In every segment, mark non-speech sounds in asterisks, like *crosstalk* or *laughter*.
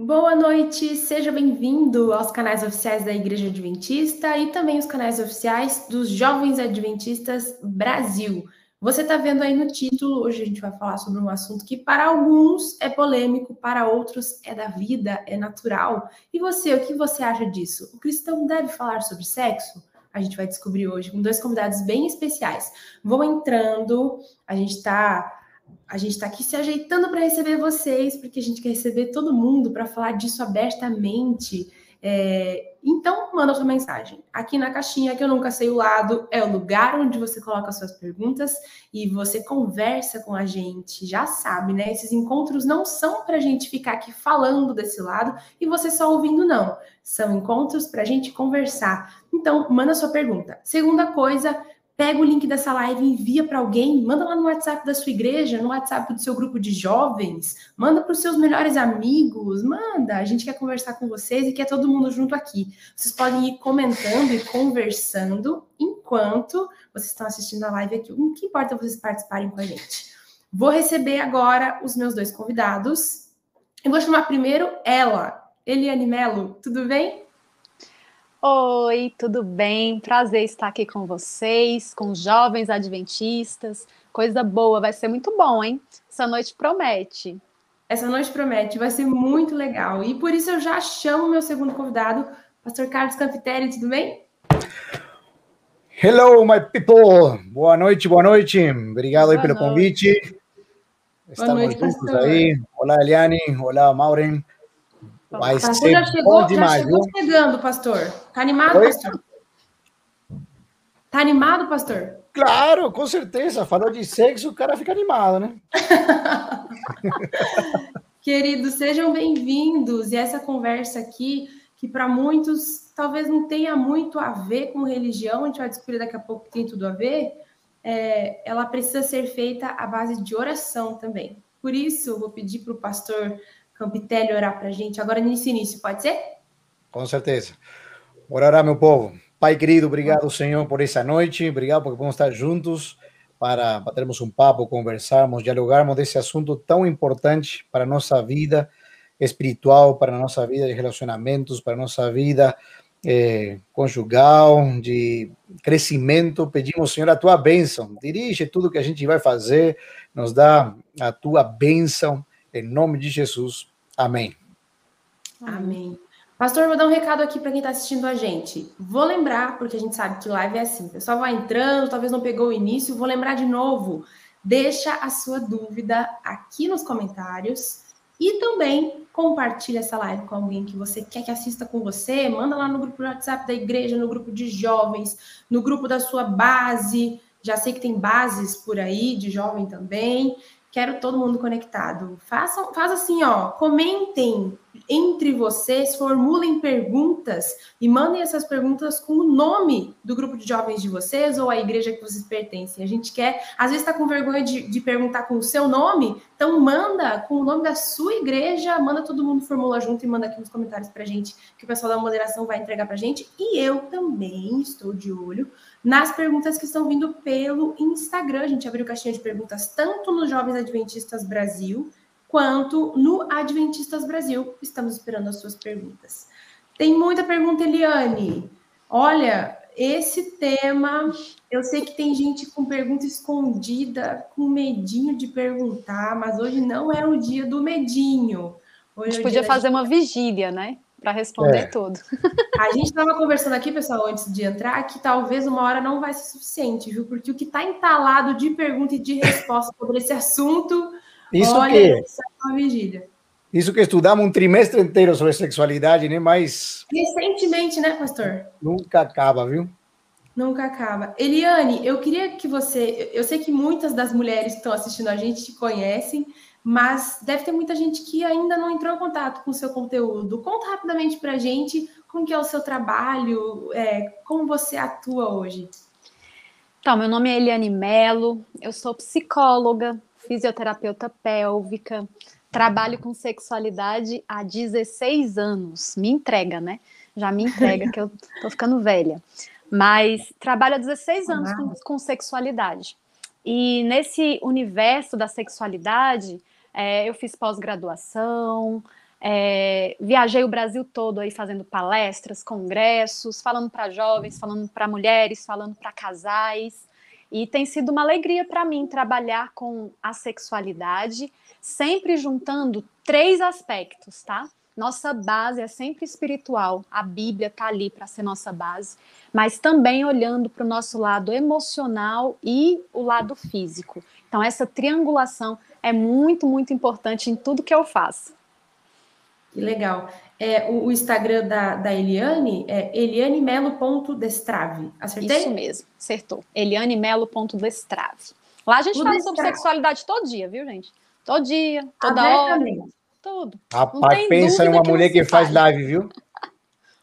Boa noite, seja bem-vindo aos canais oficiais da Igreja Adventista e também os canais oficiais dos Jovens Adventistas Brasil. Você está vendo aí no título, hoje a gente vai falar sobre um assunto que para alguns é polêmico, para outros é da vida, é natural. E você, o que você acha disso? O cristão deve falar sobre sexo? A gente vai descobrir hoje com dois convidados bem especiais. Vão entrando, a gente está a gente está aqui se ajeitando para receber vocês, porque a gente quer receber todo mundo para falar disso abertamente. É, então, manda sua mensagem. Aqui na caixinha, que eu nunca sei o lado, é o lugar onde você coloca suas perguntas e você conversa com a gente. Já sabe, né? Esses encontros não são para a gente ficar aqui falando desse lado e você só ouvindo, não. São encontros para a gente conversar. Então, manda sua pergunta. Segunda coisa, pega o link dessa live envia para alguém, manda lá no WhatsApp da sua igreja, no WhatsApp do seu grupo de jovens, manda para os seus melhores amigos, manda, a gente quer conversar com vocês e quer todo mundo junto aqui. Vocês podem ir comentando e conversando enquanto vocês estão assistindo a live aqui. O que importa é vocês participarem com a gente. Vou receber agora os meus dois convidados. Eu vou chamar primeiro ela, Eliane Melo, tudo bem? Oi, tudo bem? Prazer estar aqui com vocês, com jovens adventistas. Coisa boa, vai ser muito bom, hein? Essa noite promete. Essa noite promete, vai ser muito legal. E por isso eu já chamo meu segundo convidado, Pastor Carlos Campitelli, tudo bem? Hello, my people! Boa noite, boa noite. Obrigado boa aí pelo noite. convite. Estamos noite, juntos pastor. aí. Olá, Eliane. Olá, Maureen. Vai pastor ser já chegou, demais, já chegou viu? chegando, pastor. Tá animado, Oi? pastor? Tá animado, pastor? Claro, com certeza. Falou de sexo, o cara fica animado, né? *laughs* Queridos, sejam bem-vindos. E essa conversa aqui, que para muitos talvez não tenha muito a ver com religião, a gente vai descobrir daqui a pouco que tem tudo a ver, é, ela precisa ser feita à base de oração também. Por isso, eu vou pedir para o pastor Campitelli orar para a gente agora nesse início, pode ser? Com certeza. Orará, meu povo. Pai querido, obrigado, Senhor, por essa noite. Obrigado porque podemos estar juntos para batermos um papo, conversarmos, dialogarmos desse assunto tão importante para a nossa vida espiritual, para a nossa vida de relacionamentos, para a nossa vida eh, conjugal, de crescimento. Pedimos, Senhor, a tua bênção. Dirige tudo que a gente vai fazer, nos dá a tua bênção em nome de Jesus. Amém. Amém. Pastor, vou dar um recado aqui para quem está assistindo a gente. Vou lembrar, porque a gente sabe que live é assim, o pessoal vai entrando, talvez não pegou o início, vou lembrar de novo. Deixa a sua dúvida aqui nos comentários e também compartilha essa live com alguém que você quer que assista com você. Manda lá no grupo do WhatsApp da igreja, no grupo de jovens, no grupo da sua base. Já sei que tem bases por aí de jovem também. Quero todo mundo conectado. Façam, faz assim, ó, comentem entre vocês, formulem perguntas e mandem essas perguntas com o nome do grupo de jovens de vocês ou a igreja que vocês pertencem. A gente quer, às vezes está com vergonha de, de, perguntar com o seu nome, então manda com o nome da sua igreja, manda todo mundo formula junto e manda aqui nos comentários para gente, que o pessoal da moderação vai entregar para gente. E eu também estou de olho nas perguntas que estão vindo pelo Instagram. A gente abriu caixinha de perguntas tanto no Jovens Adventistas Brasil quanto no Adventistas Brasil. Estamos esperando as suas perguntas. Tem muita pergunta, Eliane. Olha, esse tema, eu sei que tem gente com pergunta escondida, com medinho de perguntar, mas hoje não é o dia do medinho. Hoje a gente é podia fazer uma vigília, né? Para responder é. tudo. A gente estava conversando aqui, pessoal, antes de entrar, que talvez uma hora não vai ser suficiente, viu? Porque o que está entalado de pergunta e de resposta sobre esse assunto, isso olha, que é uma vigília. Isso que estudamos um trimestre inteiro sobre sexualidade, né? Mas recentemente, né, pastor? Nunca acaba, viu? Nunca acaba. Eliane, eu queria que você, eu sei que muitas das mulheres que estão assistindo a gente te conhecem, mas deve ter muita gente que ainda não entrou em contato com o seu conteúdo. Conta rapidamente para a gente como que é o seu trabalho, é, como você atua hoje. Então, meu nome é Eliane Melo, eu sou psicóloga, fisioterapeuta pélvica, trabalho com sexualidade há 16 anos. Me entrega, né? Já me entrega que eu tô ficando velha. Mas trabalho há 16 anos com, com sexualidade. E nesse universo da sexualidade, é, eu fiz pós-graduação, É, viajei o Brasil todo aí fazendo palestras, congressos, falando para jovens, falando para mulheres, falando para casais. E tem sido uma alegria para mim trabalhar com a sexualidade, sempre juntando três aspectos, tá? Nossa base é sempre espiritual, a Bíblia está ali para ser nossa base, mas também olhando para o nosso lado emocional e o lado físico. Então, essa triangulação é muito, muito importante em tudo que eu faço. Que legal. É, o, o Instagram da, da Eliane é elianemelo.destrave. Acertei? Isso mesmo, acertou. elianemelo.destrave. Lá a gente o fala destrave. sobre sexualidade todo dia, viu, gente? Todo dia, toda hora. Tudo. Rapaz, pensa em uma que mulher que faz live, viu?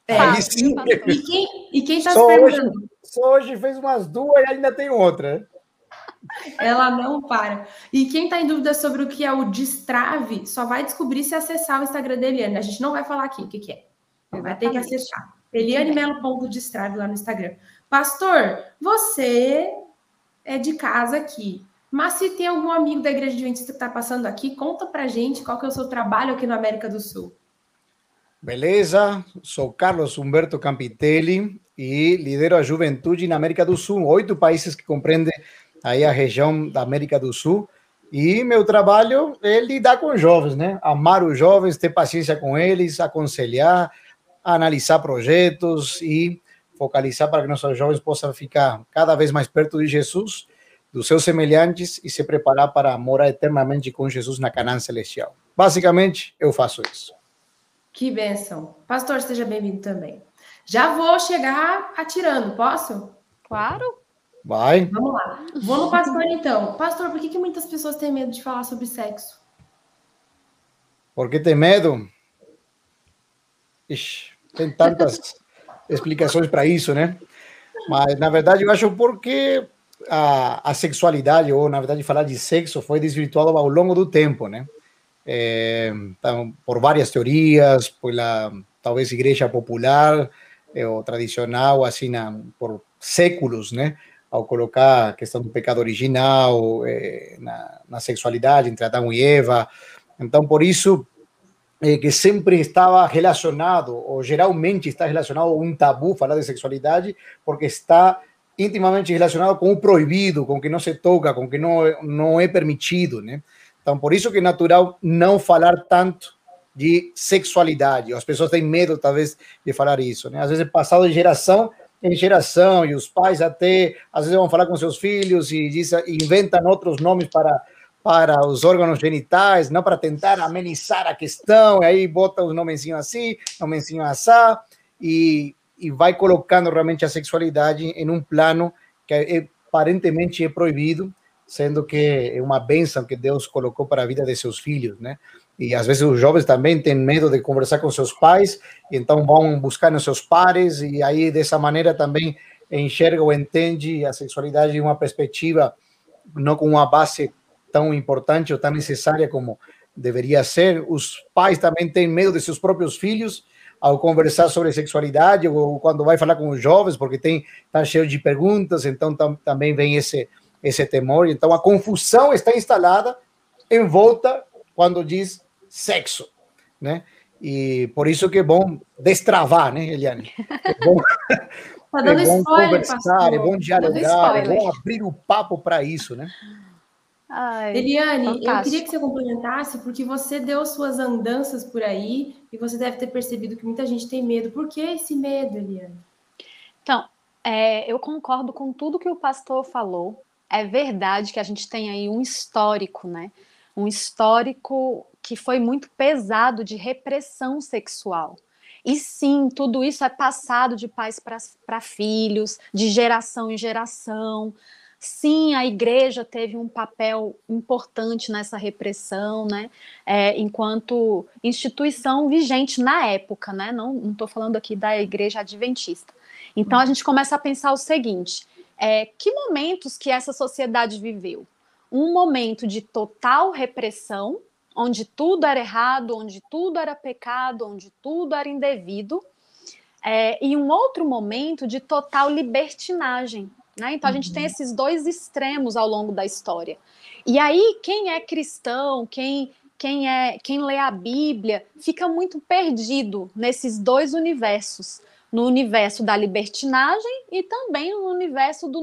É, sim. E quem, e quem tá só se hoje, só hoje fez umas duas e ainda tem outra. Ela não para. E quem está em dúvida sobre o que é o destrave, só vai descobrir se acessar o Instagram da Eliane. A gente não vai falar aqui o que, que é. Vai ter que acessar. Eliane Melo destrave lá no Instagram. Pastor, você é de casa aqui. Mas se tem algum amigo da Igreja Adventista que está passando aqui, conta pra gente qual que é o seu trabalho aqui no América do Sul. Beleza, sou Carlos Humberto Campitelli e lidero a juventude na América do Sul, oito países que compreendem aí a região da América do Sul. E meu trabalho é lidar com jovens, né? Amar os jovens, ter paciência com eles, aconselhar, analisar projetos e focalizar para que nossos jovens possam ficar cada vez mais perto de Jesus, dos seus semelhantes e se preparar para morar eternamente com Jesus na Canaã celestial. Basicamente, eu faço isso. Que bênção. Pastor, seja bem-vindo também. Já vou chegar atirando, posso? Claro. Vai. Vamos lá. Vou no pastor então. Pastor, por que, que muitas pessoas têm medo de falar sobre sexo? Por que tem medo? Ixi, tem tantas *laughs* explicações para isso, né? Mas, na verdade, eu acho porque a, a sexualidade, ou, na verdade, falar de sexo foi desvirtuado ao longo do tempo, né? É, então, por várias teorias, pela, talvez, igreja popular, é, ou tradicional, assim, na, por séculos, né? ao colocar a questão do pecado original é, na, na, sexualidade entre Adão e Eva. Então, por isso que sempre estava relacionado, ou geralmente está relacionado um tabu falar de sexualidade, porque está intimamente relacionado com o proibido, com o que não se toca, com o que não, não é permitido, né? Então, por isso que é natural não falar tanto de sexualidade. As pessoas têm medo, talvez, de falar isso, né? Às vezes, passado de geração, em geração, e os pais até, às vezes vão falar com seus filhos e, diz, inventam outros nomes para, para os órgãos genitais, não para tentar amenizar a questão, e aí bota os nomezinhos assim, nomezinho assá, e, e vai colocando realmente a sexualidade em um plano que aparentemente é proibido, sendo que é uma bênção que Deus colocou para a vida de seus filhos, né? E às vezes os jovens também têm medo de conversar com seus pais, então vão buscar nos seus pares, e aí dessa maneira também enxerga ou entende a sexualidade de uma perspectiva não com uma base tão importante ou tão necessária como deveria ser. Os pais também têm medo de seus próprios filhos ao conversar sobre sexualidade ou quando vai falar com os jovens, porque tem tá cheio de perguntas, então tam, também vem esse esse temor. Então a confusão está instalada em volta quando diz sexo, né? E por isso que é bom destravar, né, Eliane? É bom, *laughs* tá dando é bom spoiler, conversar, pastor. é bom dialogar, é bom abrir o papo para isso, né? Ai, Eliane, fantástico. eu queria que você complementasse, porque você deu suas andanças por aí e você deve ter percebido que muita gente tem medo. Por que esse medo, Eliane? Então, é, eu concordo com tudo que o pastor falou. É verdade que a gente tem aí um histórico, né? Um histórico que foi muito pesado de repressão sexual. E sim, tudo isso é passado de pais para filhos, de geração em geração. Sim, a igreja teve um papel importante nessa repressão, né? É, enquanto instituição vigente na época, né? Não estou falando aqui da igreja adventista. Então a gente começa a pensar o seguinte: é, que momentos que essa sociedade viveu? Um momento de total repressão, onde tudo era errado, onde tudo era pecado, onde tudo era indevido, é, e um outro momento de total libertinagem. Né? Então, a gente tem uhum. esses dois extremos ao longo da história. E aí, quem é cristão, quem quem é quem lê a Bíblia fica muito perdido nesses dois universos no universo da libertinagem e também no universo do,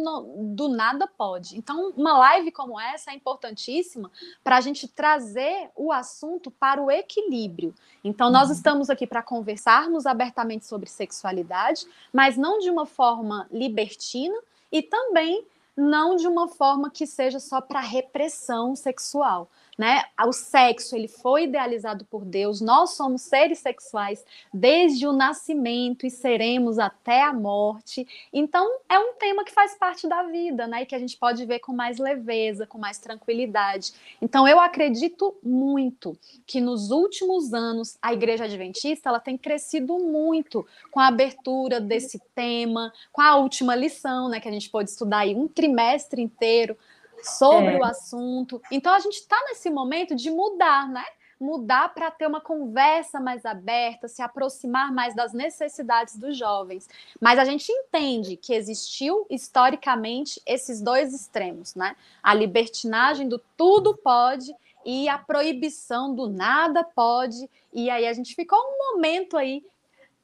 do nada pode. Então, uma live como essa é importantíssima para a gente trazer o assunto para o equilíbrio. Então, nós uhum. estamos aqui para conversarmos abertamente sobre sexualidade, mas não de uma forma libertina e também não de uma forma que seja só para repressão sexual né? O sexo, ele foi idealizado por Deus. Nós somos seres sexuais desde o nascimento e seremos até a morte. Então, é um tema que faz parte da vida, né? E que a gente pode ver com mais leveza, com mais tranquilidade. Então, eu acredito muito que nos últimos anos a Igreja Adventista, ela tem crescido muito com a abertura desse tema, com a última lição, né, que a gente pôde estudar aí um trimestre inteiro sobre é. o assunto. Então a gente está nesse momento de mudar, né? Mudar para ter uma conversa mais aberta, se aproximar mais das necessidades dos jovens. Mas a gente entende que existiu historicamente esses dois extremos, né? A libertinagem do tudo pode e a proibição do nada pode. E aí a gente ficou um momento aí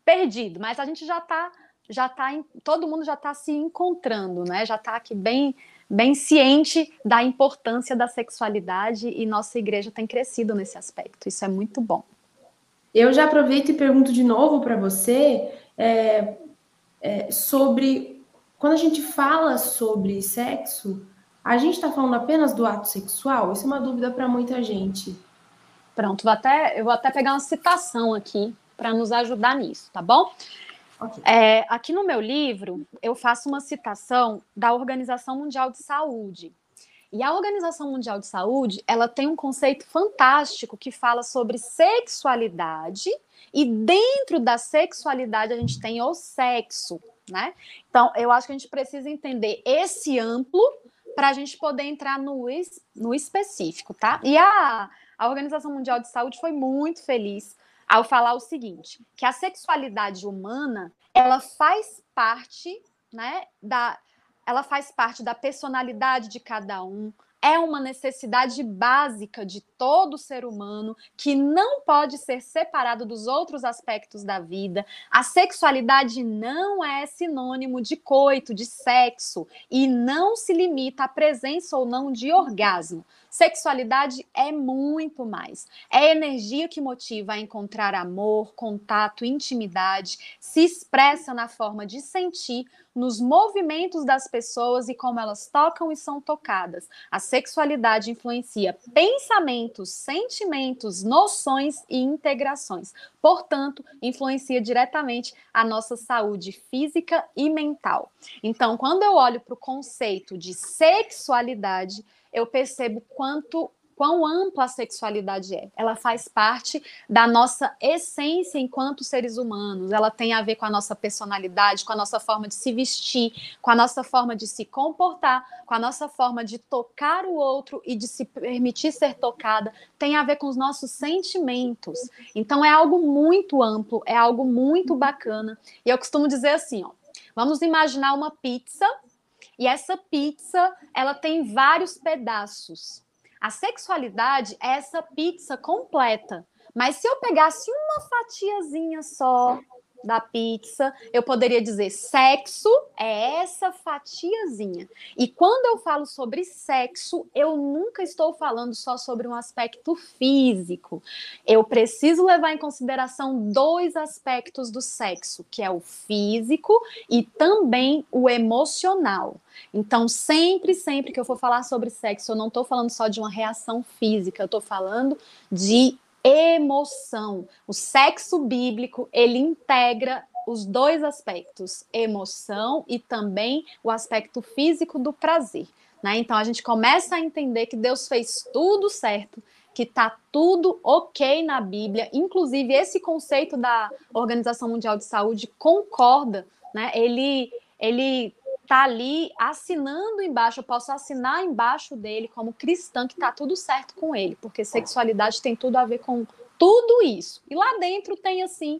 perdido, mas a gente já está já tá todo mundo já está se encontrando, né? Já está aqui bem bem ciente da importância da sexualidade e nossa igreja tem crescido nesse aspecto. Isso é muito bom. Eu já aproveito e pergunto de novo para você é, é, sobre quando a gente fala sobre sexo, a gente está falando apenas do ato sexual? Isso é uma dúvida para muita gente. Pronto, vou até, eu vou até pegar uma citação aqui para nos ajudar nisso, tá bom? Okay. É, aqui no meu livro, eu faço uma citação da Organização Mundial de Saúde. E a Organização Mundial de Saúde, ela tem um conceito fantástico que fala sobre sexualidade e dentro da sexualidade a gente tem o sexo, né? Então, eu acho que a gente precisa entender esse amplo para a gente poder entrar no, no específico, tá? E a, a Organização Mundial de Saúde foi muito feliz ao falar o seguinte, que a sexualidade humana, ela faz parte, né, da ela faz parte da personalidade de cada um, é uma necessidade básica de todo ser humano que não pode ser separado dos outros aspectos da vida. A sexualidade não é sinônimo de coito, de sexo, e não se limita à presença ou não de orgasmo. Sexualidade é muito mais. É energia que motiva a encontrar amor, contato, intimidade, se expressa na forma de sentir, nos movimentos das pessoas e como elas tocam e são tocadas. A sexualidade influencia pensamentos, sentimentos, noções e integrações. Portanto, influencia diretamente a nossa saúde física e mental. Então, quando eu olho para o conceito de sexualidade, eu percebo quanto quão ampla a sexualidade é. Ela faz parte da nossa essência enquanto seres humanos. Ela tem a ver com a nossa personalidade, com a nossa forma de se vestir, com a nossa forma de se comportar, com a nossa forma de tocar o outro e de se permitir ser tocada. Tem a ver com os nossos sentimentos. Então é algo muito amplo, é algo muito bacana. E eu costumo dizer assim, ó, vamos imaginar uma pizza e essa pizza, ela tem vários pedaços. A sexualidade é essa pizza completa. Mas se eu pegasse uma fatiazinha só da pizza, eu poderia dizer sexo é essa fatiazinha. E quando eu falo sobre sexo, eu nunca estou falando só sobre um aspecto físico. Eu preciso levar em consideração dois aspectos do sexo, que é o físico e também o emocional. Então, sempre, sempre que eu for falar sobre sexo, eu não estou falando só de uma reação física, eu estou falando de emoção. O sexo bíblico, ele integra os dois aspectos, emoção e também o aspecto físico do prazer. Né? Então a gente começa a entender que Deus fez tudo certo, que está tudo ok na Bíblia, inclusive esse conceito da Organização Mundial de Saúde concorda, né? Ele ele tá ali assinando embaixo, eu posso assinar embaixo dele como cristã que tá tudo certo com ele, porque sexualidade tem tudo a ver com tudo isso. E lá dentro tem assim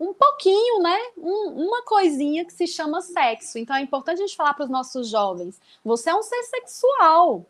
um pouquinho, né? Um, uma coisinha que se chama sexo. Então é importante a gente falar para os nossos jovens: você é um ser sexual.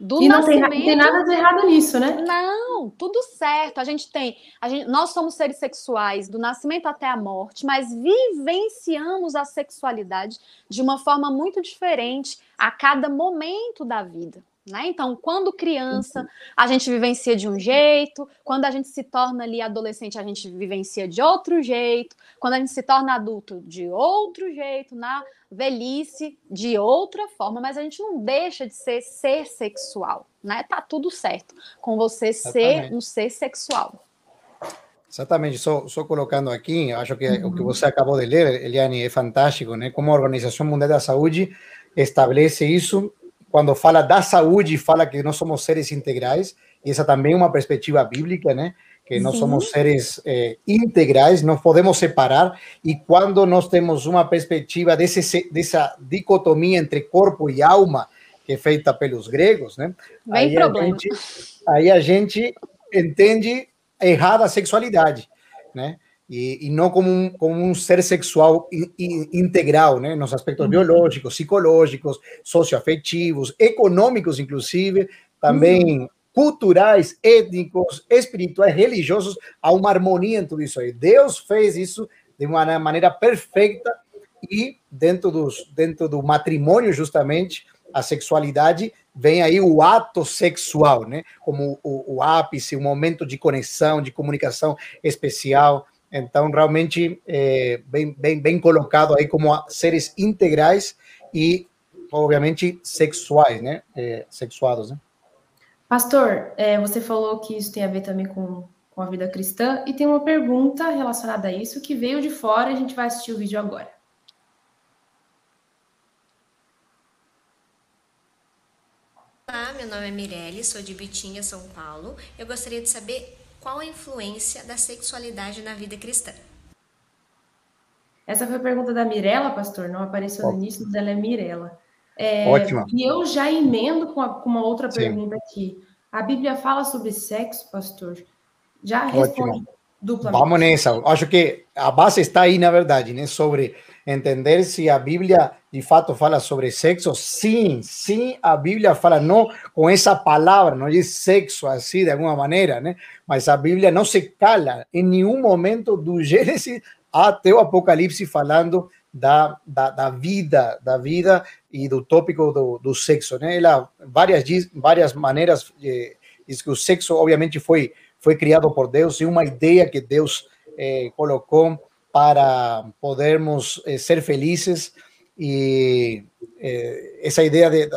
Do e não tem, tem, nada de errado nisso, né? Não, tudo certo. A gente tem, a gente, nós somos seres sexuais do nascimento até a morte, mas vivenciamos a sexualidade de uma forma muito diferente a cada momento da vida. Né? Então, quando criança, a gente vivencia de um jeito, quando a gente se torna ali adolescente, a gente vivencia de outro jeito, quando a gente se torna adulto, de outro jeito, na velhice, de outra forma, mas a gente não deixa de ser ser sexual, né? Tá tudo certo com você Exatamente. ser um ser sexual. Exatamente, só, só colocando aqui, acho que uhum. o que você acabou de ler, Eliane, é fantástico, né? Como a Organização Mundial da Saúde estabelece isso quando fala da saúde, fala que nós somos seres integrais, e essa também é uma perspectiva bíblica, né? Que nós Sim. somos seres eh, integrais, não podemos separar, e quando nós temos uma perspectiva desse, dessa dicotomia entre corpo e alma, que é feita pelos gregos, né? Bem aí problema. A gente, aí a gente entende errada a sexualidade, né? E, não como um, como um ser sexual in, in, integral, né? Nos aspectos biológicos, psicológicos, socioafetivos, econômicos, inclusive, também uhum. culturais, étnicos, espirituais, religiosos, há uma harmonia em tudo isso aí. Deus fez isso de uma maneira perfeita e dentro, dos, dentro do matrimônio, justamente, a sexualidade vem aí o ato sexual, né? Como o, o ápice, o momento de conexão, de comunicação especial. Então, realmente, é, bem, bem, bem colocado aí como seres integrais e, obviamente, sexuais, né? É, sexuados, né? Pastor, é, você falou que isso tem a ver também com, com a vida cristã, e tem uma pergunta relacionada a isso que veio de fora, a gente vai assistir o vídeo agora. Olá, meu nome é Mirelle, sou de Bitinha, São Paulo. Eu gostaria de saber qual a influência da sexualidade na vida cristã? Essa foi a pergunta da Mirella, pastor, não apareceu no início, mas ela é Mirella. É, Ótimo. E eu já emendo com, a, com uma outra Sim. pergunta aqui. A Bíblia fala sobre sexo, pastor? Já responde duplamente. Vamos nessa. Acho que a base está aí, na verdade, né? Sobre entender se a Bíblia de fato fala sobre sexo. Sim, sim, a Bíblia fala não com essa palavra, não diz sexo assim de alguma maneira, né? Mas a Bíblia não se cala em nenhum momento do *laughs* Gênesis até o Apocalipse falando da, da, da vida, da vida e do tópico do, do sexo, né? Ela várias várias maneiras eh, diz que o sexo obviamente foi foi criado por Deus e uma ideia que Deus eh, colocou para podermos eh, ser felizes e eh, essa ideia de,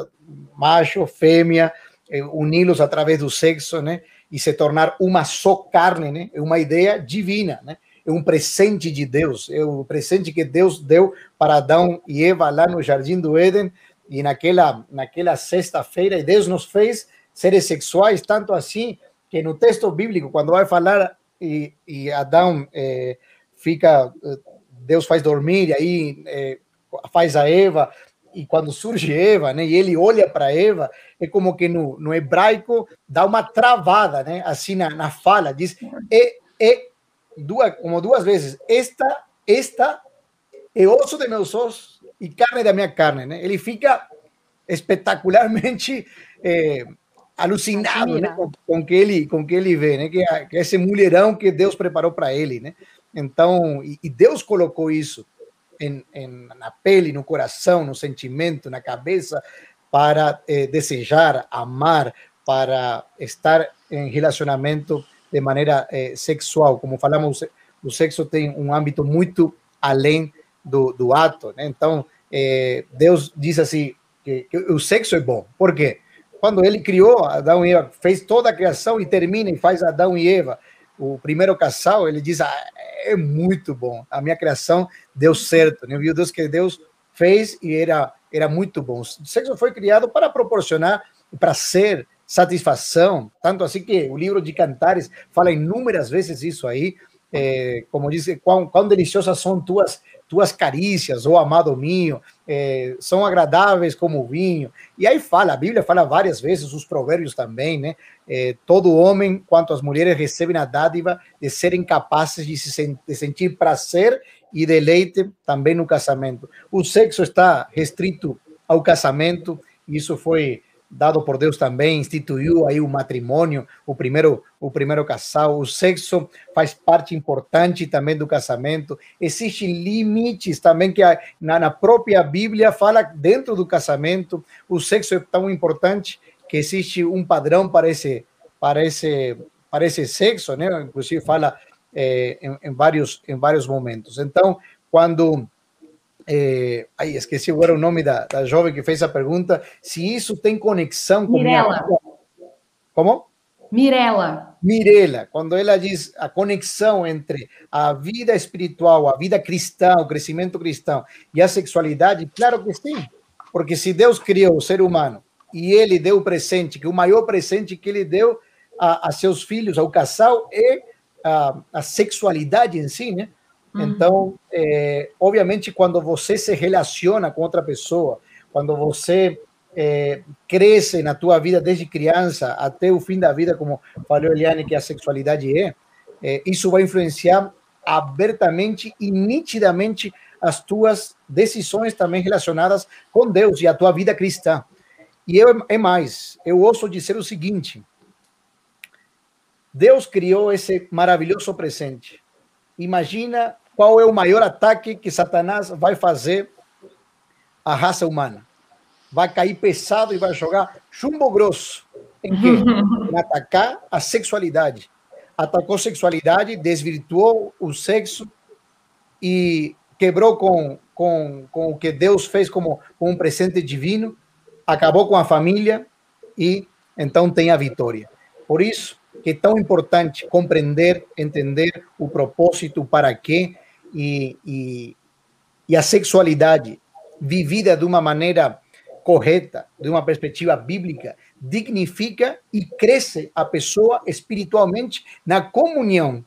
macho, fêmea, eh, uni-los através do sexo, né? E se tornar uma só carne, né? É uma ideia divina, né? É um presente de Deus, é o presente que Deus deu para Adão e Eva lá no jardim do Éden e naquela naquela sexta-feira e Deus nos fez seres sexuais tanto assim que no texto bíblico quando vai falar e, e Adão eh, fica, eh, Deus faz dormir, e aí é, faz a Eva, e quando surge Eva, né, e ele olha para Eva, é como que no, no hebraico dá uma travada, né, assim na, na fala, diz, é, é duas, como duas vezes, esta, esta é osso de meus ossos e carne da minha carne, né, ele fica espetacularmente é, alucinado né, com, com, que ele com que ele vê, né, que, que esse mulherão que Deus preparou para ele, né, então, e, Deus colocou isso em, em, na pele, no coração, no sentimento, na cabeça, para eh, desejar, amar, para estar em relacionamento de maneira eh, sexual. Como falamos, o sexo tem um âmbito muito além do, do ato. Né? Então, eh, Deus diz assim, que, que, o sexo é bom. Por quê? Quando ele criou Adão e Eva, fez toda a criação e termina e faz Adão e Eva, o primeiro casal, ele diz, ah, é muito bom. A minha criação deu certo, né? Viu Deus que Deus fez e era era muito bom. O sexo foi criado para proporcionar prazer, satisfação, tanto assim que o livro de Cantares fala inúmeras vezes isso aí, é, como diz, quão, quão deliciosas são tuas tuas carícias, oh amado minho, é, são agradáveis como o vinho. E aí fala, a Bíblia fala várias vezes, os provérbios também, né? É, todo homem, quanto as mulheres, recebem a dádiva de serem capazes de, se, de sentir prazer e deleite também no casamento. O sexo está restrito ao casamento, e isso foi dado por Deus também, instituiu aí o matrimônio, o primeiro, o primeiro casal, o sexo faz parte importante também do casamento. Existem limites também que na, na própria Bíblia fala dentro do casamento, o sexo é tão importante que existe um padrão para esse, para esse, para esse sexo, né? Inclusive fala é, em, em, vários, em vários momentos. Então, quando é, ai, esqueci agora o nome da, da jovem que fez a pergunta, se isso tem conexão com Mirela. Minha... Como? Mirela. Mirela, quando ela diz a conexão entre a vida espiritual, a vida cristã, o crescimento cristão e a sexualidade, claro que sim. Porque se Deus criou o ser humano e ele deu o presente, que o maior presente que ele deu a, a seus filhos, ao casal, é a, a sexualidade em si, né? Uhum. Então, é, obviamente, quando você se relaciona com outra pessoa, quando você é, cresce na tua vida desde criança até o fim da vida, como falou Eliane, que a sexualidade é, é isso vai influenciar abertamente e nitidamente as tuas decisões também relacionadas com Deus e a tua vida cristã. E eu, é mais, eu ouço dizer o seguinte: Deus criou esse maravilhoso presente. Imagina qual é o maior ataque que Satanás vai fazer à raça humana. Vai cair pesado e vai jogar chumbo grosso. Em quê? *laughs* Em atacar a sexualidade. Atacou a sexualidade, desvirtuou o sexo e quebrou com, com, com o que Deus fez como, como um presente divino, acabou com a família e então tem a vitória. Por isso que é tão importante compreender, entender o propósito, para quê e, e, e a sexualidade vivida de uma maneira correta, de uma perspectiva bíblica, dignifica e cresce a pessoa espiritualmente na comunhão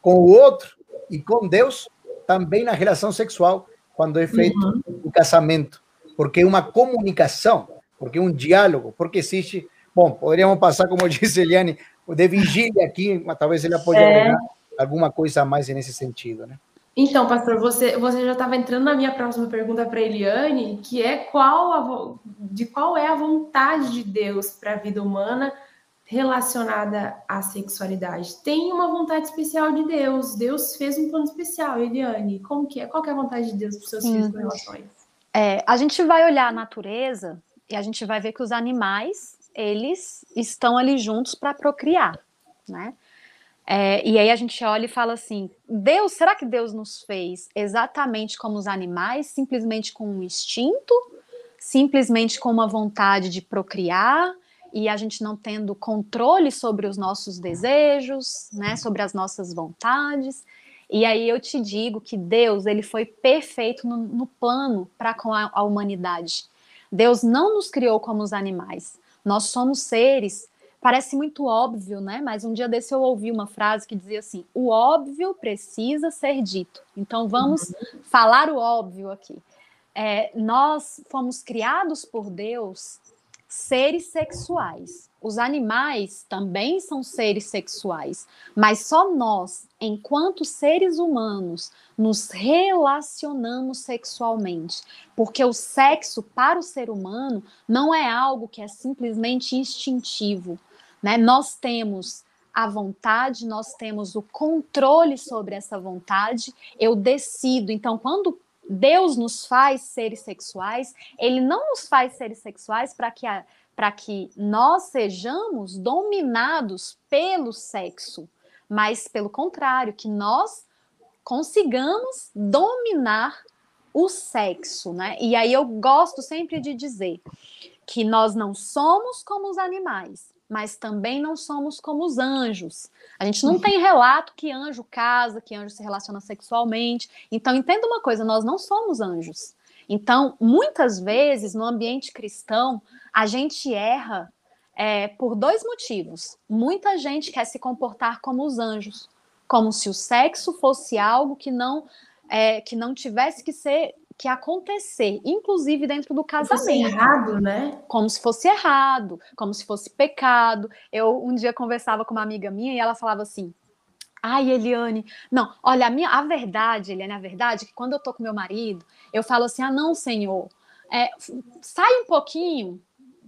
com o outro e com Deus, também na relação sexual, quando é feito uhum. o casamento, porque é uma comunicação, porque é um diálogo, porque existe. Bom, poderíamos passar, como *laughs* disse Eliane, de vigília aqui, mas talvez ele pode é. alguma coisa a mais nesse sentido, né? Então, pastor, você, você já estava entrando na minha próxima pergunta para Eliane, que é qual a, de qual é a vontade de Deus para a vida humana relacionada à sexualidade. Tem uma vontade especial de Deus. Deus fez um plano especial, Eliane. Como que é? Qual que é a vontade de Deus para os seus filhos com relações? É, a gente vai olhar a natureza e a gente vai ver que os animais, eles estão ali juntos para procriar, né? É, e aí a gente olha e fala assim: Deus, será que Deus nos fez exatamente como os animais, simplesmente com um instinto, simplesmente com uma vontade de procriar e a gente não tendo controle sobre os nossos desejos, né, sobre as nossas vontades? E aí eu te digo que Deus ele foi perfeito no, no plano para com a, a humanidade. Deus não nos criou como os animais. Nós somos seres parece muito óbvio, né? Mas um dia desse eu ouvi uma frase que dizia assim: o óbvio precisa ser dito. Então vamos uhum. falar o óbvio aqui. É, nós fomos criados por Deus seres sexuais. Os animais também são seres sexuais, mas só nós, enquanto seres humanos, nos relacionamos sexualmente, porque o sexo para o ser humano não é algo que é simplesmente instintivo. Né? Nós temos a vontade, nós temos o controle sobre essa vontade, eu decido. Então, quando Deus nos faz seres sexuais, ele não nos faz seres sexuais para que, para que nós sejamos dominados pelo sexo, mas pelo contrário, que nós consigamos dominar o sexo, né? E aí eu gosto sempre de dizer que nós não somos como os animais, mas também não somos como os anjos. A gente não tem relato que anjo casa, que anjo se relaciona sexualmente. Então, entenda uma coisa: nós não somos anjos. Então, muitas vezes, no ambiente cristão, a gente erra é, por dois motivos. Muita gente quer se comportar como os anjos, como se o sexo fosse algo que não é, que não tivesse que ser que acontecer, inclusive dentro do casamento. Como se fosse errado, né? Como se fosse errado, como se fosse pecado. Eu um dia conversava com uma amiga minha e ela falava assim: Ai, Eliane, não, olha, a minha a verdade, Eliane, a verdade é que quando eu tô com meu marido, eu falo assim: ah, não, senhor, é, sai um pouquinho,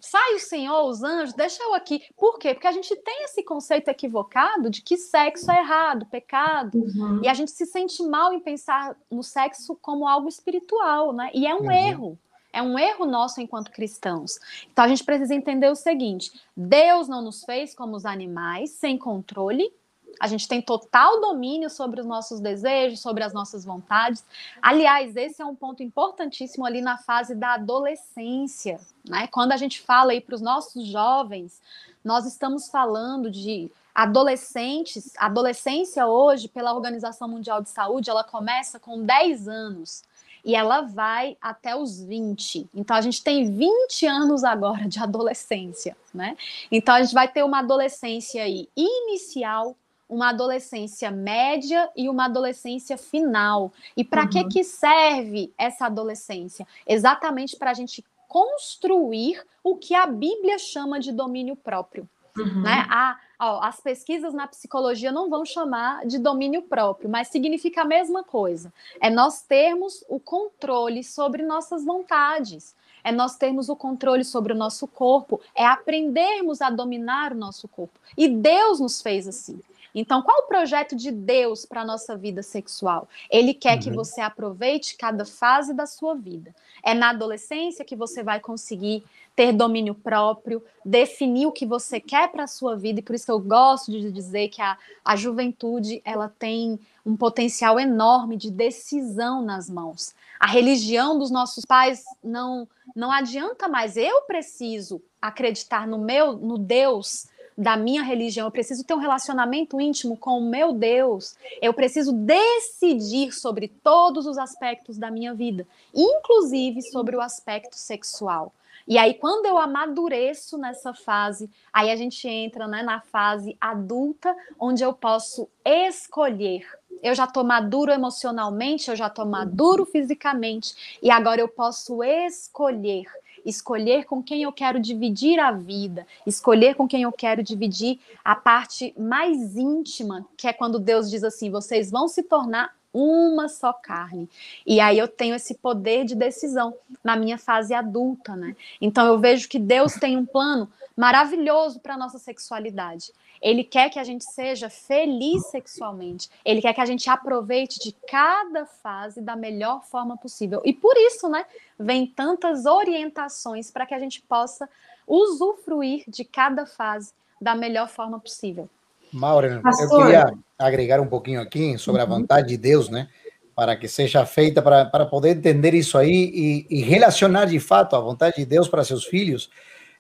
sai o Senhor, os anjos, deixa eu aqui. Por quê? Porque a gente tem esse conceito equivocado de que sexo é errado, pecado. Uhum. E a gente se sente mal em pensar no sexo como algo espiritual, né? E é um uhum. erro. É um erro nosso enquanto cristãos. Então a gente precisa entender o seguinte: Deus não nos fez como os animais, sem controle, a gente tem total domínio sobre os nossos desejos, sobre as nossas vontades. Aliás, esse é um ponto importantíssimo ali na fase da adolescência, né? Quando a gente fala aí para os nossos jovens, nós estamos falando de adolescentes. A adolescência hoje, pela Organização Mundial de Saúde, ela começa com 10 anos e ela vai até os 20. Então a gente tem 20 anos agora de adolescência, né? Então a gente vai ter uma adolescência aí inicial, uma adolescência média e uma adolescência final. E para uhum. que, que serve essa adolescência? Exatamente para a gente construir o que a Bíblia chama de domínio próprio. Uhum. Né? A, ó, as pesquisas na psicologia não vão chamar de domínio próprio, mas significa a mesma coisa. É nós termos o controle sobre nossas vontades, é nós termos o controle sobre o nosso corpo, é aprendermos a dominar o nosso corpo. E Deus nos fez assim. Então, qual o projeto de Deus para a nossa vida sexual? Ele quer uhum. que você aproveite cada fase da sua vida. É na adolescência que você vai conseguir ter domínio próprio, definir o que você quer para a sua vida, e por isso que eu gosto de dizer que a, a juventude ela tem um potencial enorme de decisão nas mãos. A religião dos nossos pais não não adianta mais. Eu preciso acreditar no meu, no Deus da minha religião, eu preciso ter um relacionamento íntimo com o meu Deus, eu preciso decidir sobre todos os aspectos da minha vida, inclusive sobre o aspecto sexual. E aí, quando eu amadureço nessa fase, aí a gente entra né, na fase adulta, onde eu posso escolher. Eu já estou maduro emocionalmente, eu já estou maduro fisicamente, e agora eu posso escolher escolher com quem eu quero dividir a vida, escolher com quem eu quero dividir a parte mais íntima, que é quando Deus diz assim: vocês vão se tornar uma só carne. E aí eu tenho esse poder de decisão na minha fase adulta, né? Então eu vejo que Deus tem um plano maravilhoso para nossa sexualidade. Ele quer que a gente seja feliz sexualmente. Ele quer que a gente aproveite de cada fase da melhor forma possível. E por isso, né, vem tantas orientações para que a gente possa usufruir de cada fase da melhor forma possível. Maura, eu queria agregar um pouquinho aqui sobre a uhum. vontade de Deus, né? Para que seja feita, para, para poder entender isso aí e, e relacionar de fato a vontade de Deus para seus filhos.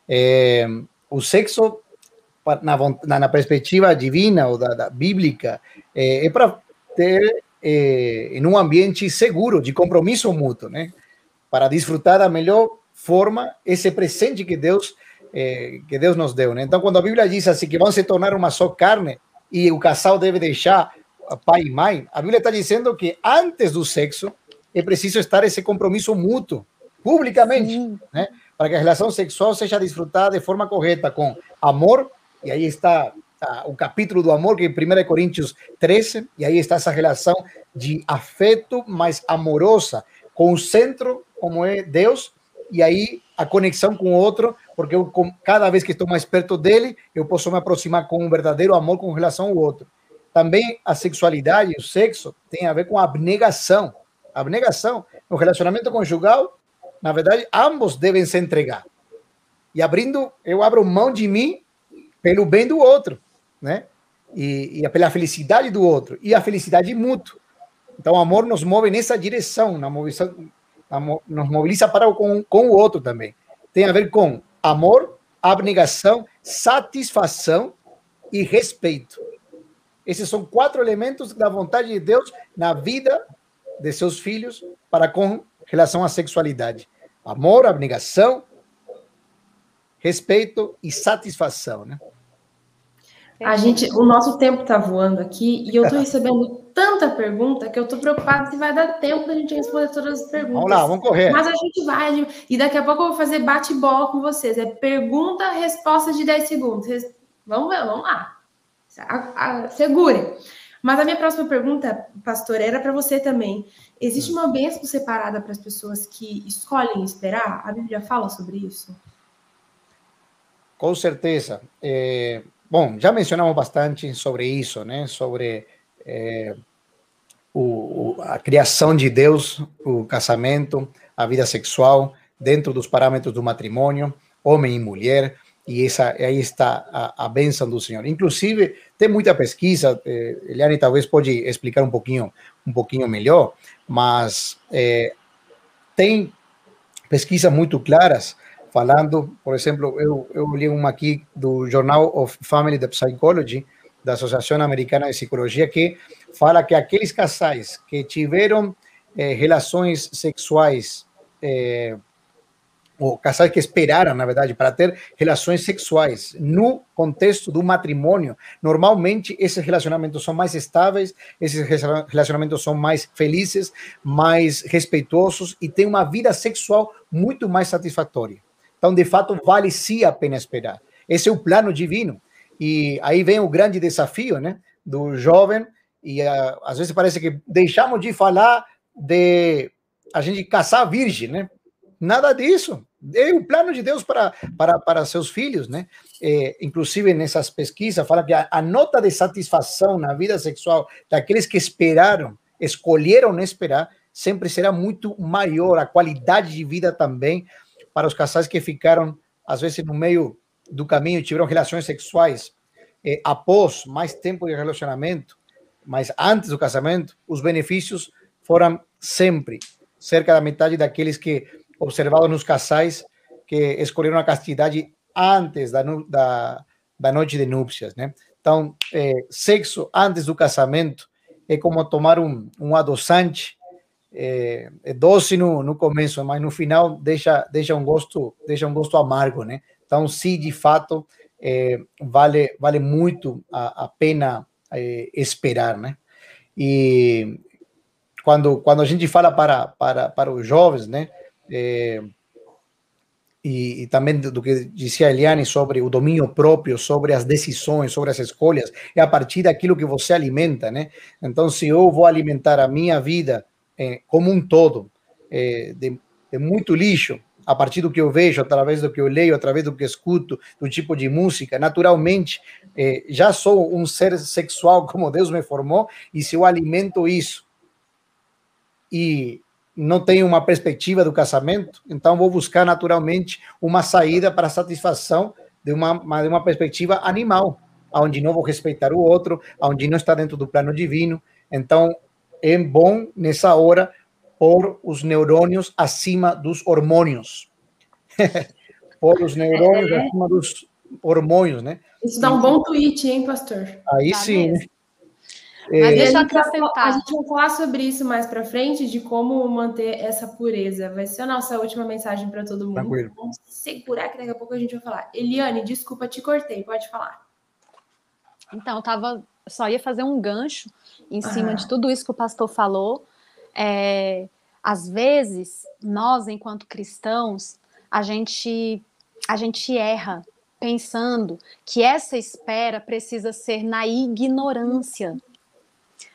É, o sexo, na, na, perspectiva divina ou da, da bíblica, é, é para ter é, em um ambiente seguro, de compromisso mútuo, né? Para desfrutar da melhor forma esse presente que Deus eh, que Deus nos deu. Né? Então, quando a Bíblia diz assim que vão se tornar uma só carne e o casal deve deixar pai e mãe, a Bíblia está dizendo que antes do sexo é preciso estar esse compromisso mútuo, publicamente, né? para que a relação sexual seja desfrutada de forma correta, com amor, e aí está o capítulo do amor, que é 1 Coríntios 13, e aí está essa relação de afeto mais amorosa, com o centro, como é Deus, e aí a conexão com o outro, porque eu, cada vez que estou mais perto dele, eu posso me aproximar com um verdadeiro amor com relação ao outro. Também a sexualidade, o sexo, tem a ver com a abnegação. A abnegação, no relacionamento conjugal, na verdade, ambos devem se entregar. E abrindo, eu abro mão de mim pelo bem do outro, né? E, e pela felicidade do outro e a felicidade mútua. Então, o amor nos move nessa direção, na movição, nos mobiliza para com, com o outro também. Tem a ver com amor, abnegação, satisfação e respeito. Esses são quatro elementos da vontade de Deus na vida de seus filhos para com relação à sexualidade. Amor, abnegação, respeito e satisfação, né? A gente, o nosso tempo está voando aqui e eu estou recebendo tanta pergunta que eu estou preocupada se vai dar tempo da gente responder todas as perguntas. Vamos lá, vamos correr. Mas a gente vai, e daqui a pouco eu vou fazer bate-bola com vocês. É pergunta, resposta de 10 segundos. Vamos ver, vamos lá. segure. Mas a minha próxima pergunta, pastor, era para você também. Existe uma bênção separada para as pessoas que escolhem esperar? A Bíblia fala sobre isso? Com certeza. É, bom, já mencionamos bastante sobre isso, né? Sobre é, o, a criação de Deus, o casamento, a vida sexual, dentro dos parâmetros do matrimônio, homem e mulher, e essa, aí está a, a do Senhor. Inclusive, tem muita pesquisa, eh, Eliane talvez pode explicar um pouquinho, um pouquinho melhor, mas eh, tem pesquisas muito claras falando, por exemplo, eu, eu li uma aqui do Journal of Family Psychology, da Associação Americana de Psicologia, que fala que aqueles casais que tiveram eh, relações sexuais, eh, ou casais que esperaram, na verdade, para ter relações sexuais no contexto do matrimônio, normalmente esses relacionamentos são mais estáveis, esses relacionamentos são mais felizes, mais respeitosos e têm uma vida sexual muito mais satisfatória. Então, de fato, vale sim a pena esperar. Esse é o plano divino. E aí vem o grande desafio, né, do jovem. E uh, às vezes parece que deixamos de falar de a gente casar virgem, né? Nada disso. É o plano de Deus para, para, para seus filhos, né? É, inclusive nessas pesquisas fala que a, a, nota de satisfação na vida sexual daqueles que esperaram, escolheram esperar, sempre será muito maior. A qualidade de vida também para os casais que ficaram, às vezes, no meio do caminho tiveram relações sexuais eh, após mais tempo de relacionamento, mas antes do casamento, os benefícios foram sempre cerca da metade daqueles que observados nos casais que escolheram a castidade antes da, da, da noite de núpcias, né? Então, eh, sexo antes do casamento é como tomar um, um adoçante é, é doce no, no começo, mas no final deixa, deixa um gosto deixa um gosto amargo, né? Então, sim, de fato, é, vale vale muito a, a pena é, esperar, né? E quando quando a gente fala para para para os jovens, né? É, e, e, também do que dizia a Eliane sobre o domínio próprio, sobre as decisões, sobre as escolhas, é a partir daquilo que você alimenta, né? Então, se eu vou alimentar a minha vida é, como um todo, é, de, de, muito lixo, a partir do que eu vejo, através do que eu leio, através do que escuto, do tipo de música, naturalmente, é, já sou um ser sexual *laughs* como Deus me formou, e se eu alimento isso e não tenho uma perspectiva do casamento, então vou buscar naturalmente uma saída para satisfação de uma, de uma perspectiva animal, onde não vou respeitar o outro, onde não está dentro do plano divino. Então, é bom nessa hora pôr os neurônios acima dos hormônios. *laughs* pôr os neurônios é. acima dos hormônios, né? Isso dá um bom tweet, hein, pastor? Aí tá sim. Né? Mas é, deixa eu acrescentar. A gente vai falar sobre isso mais para frente, de como manter essa pureza. Vai ser a nossa última mensagem para todo mundo. Tranquilo. Vamos segurar que daqui a pouco a gente vai falar. Eliane, desculpa, te cortei, pode falar. Então, eu tava, só ia fazer um gancho em cima de tudo isso que o pastor falou. É, às vezes, nós, enquanto cristãos, a gente, a gente erra pensando que essa espera precisa ser na ignorância.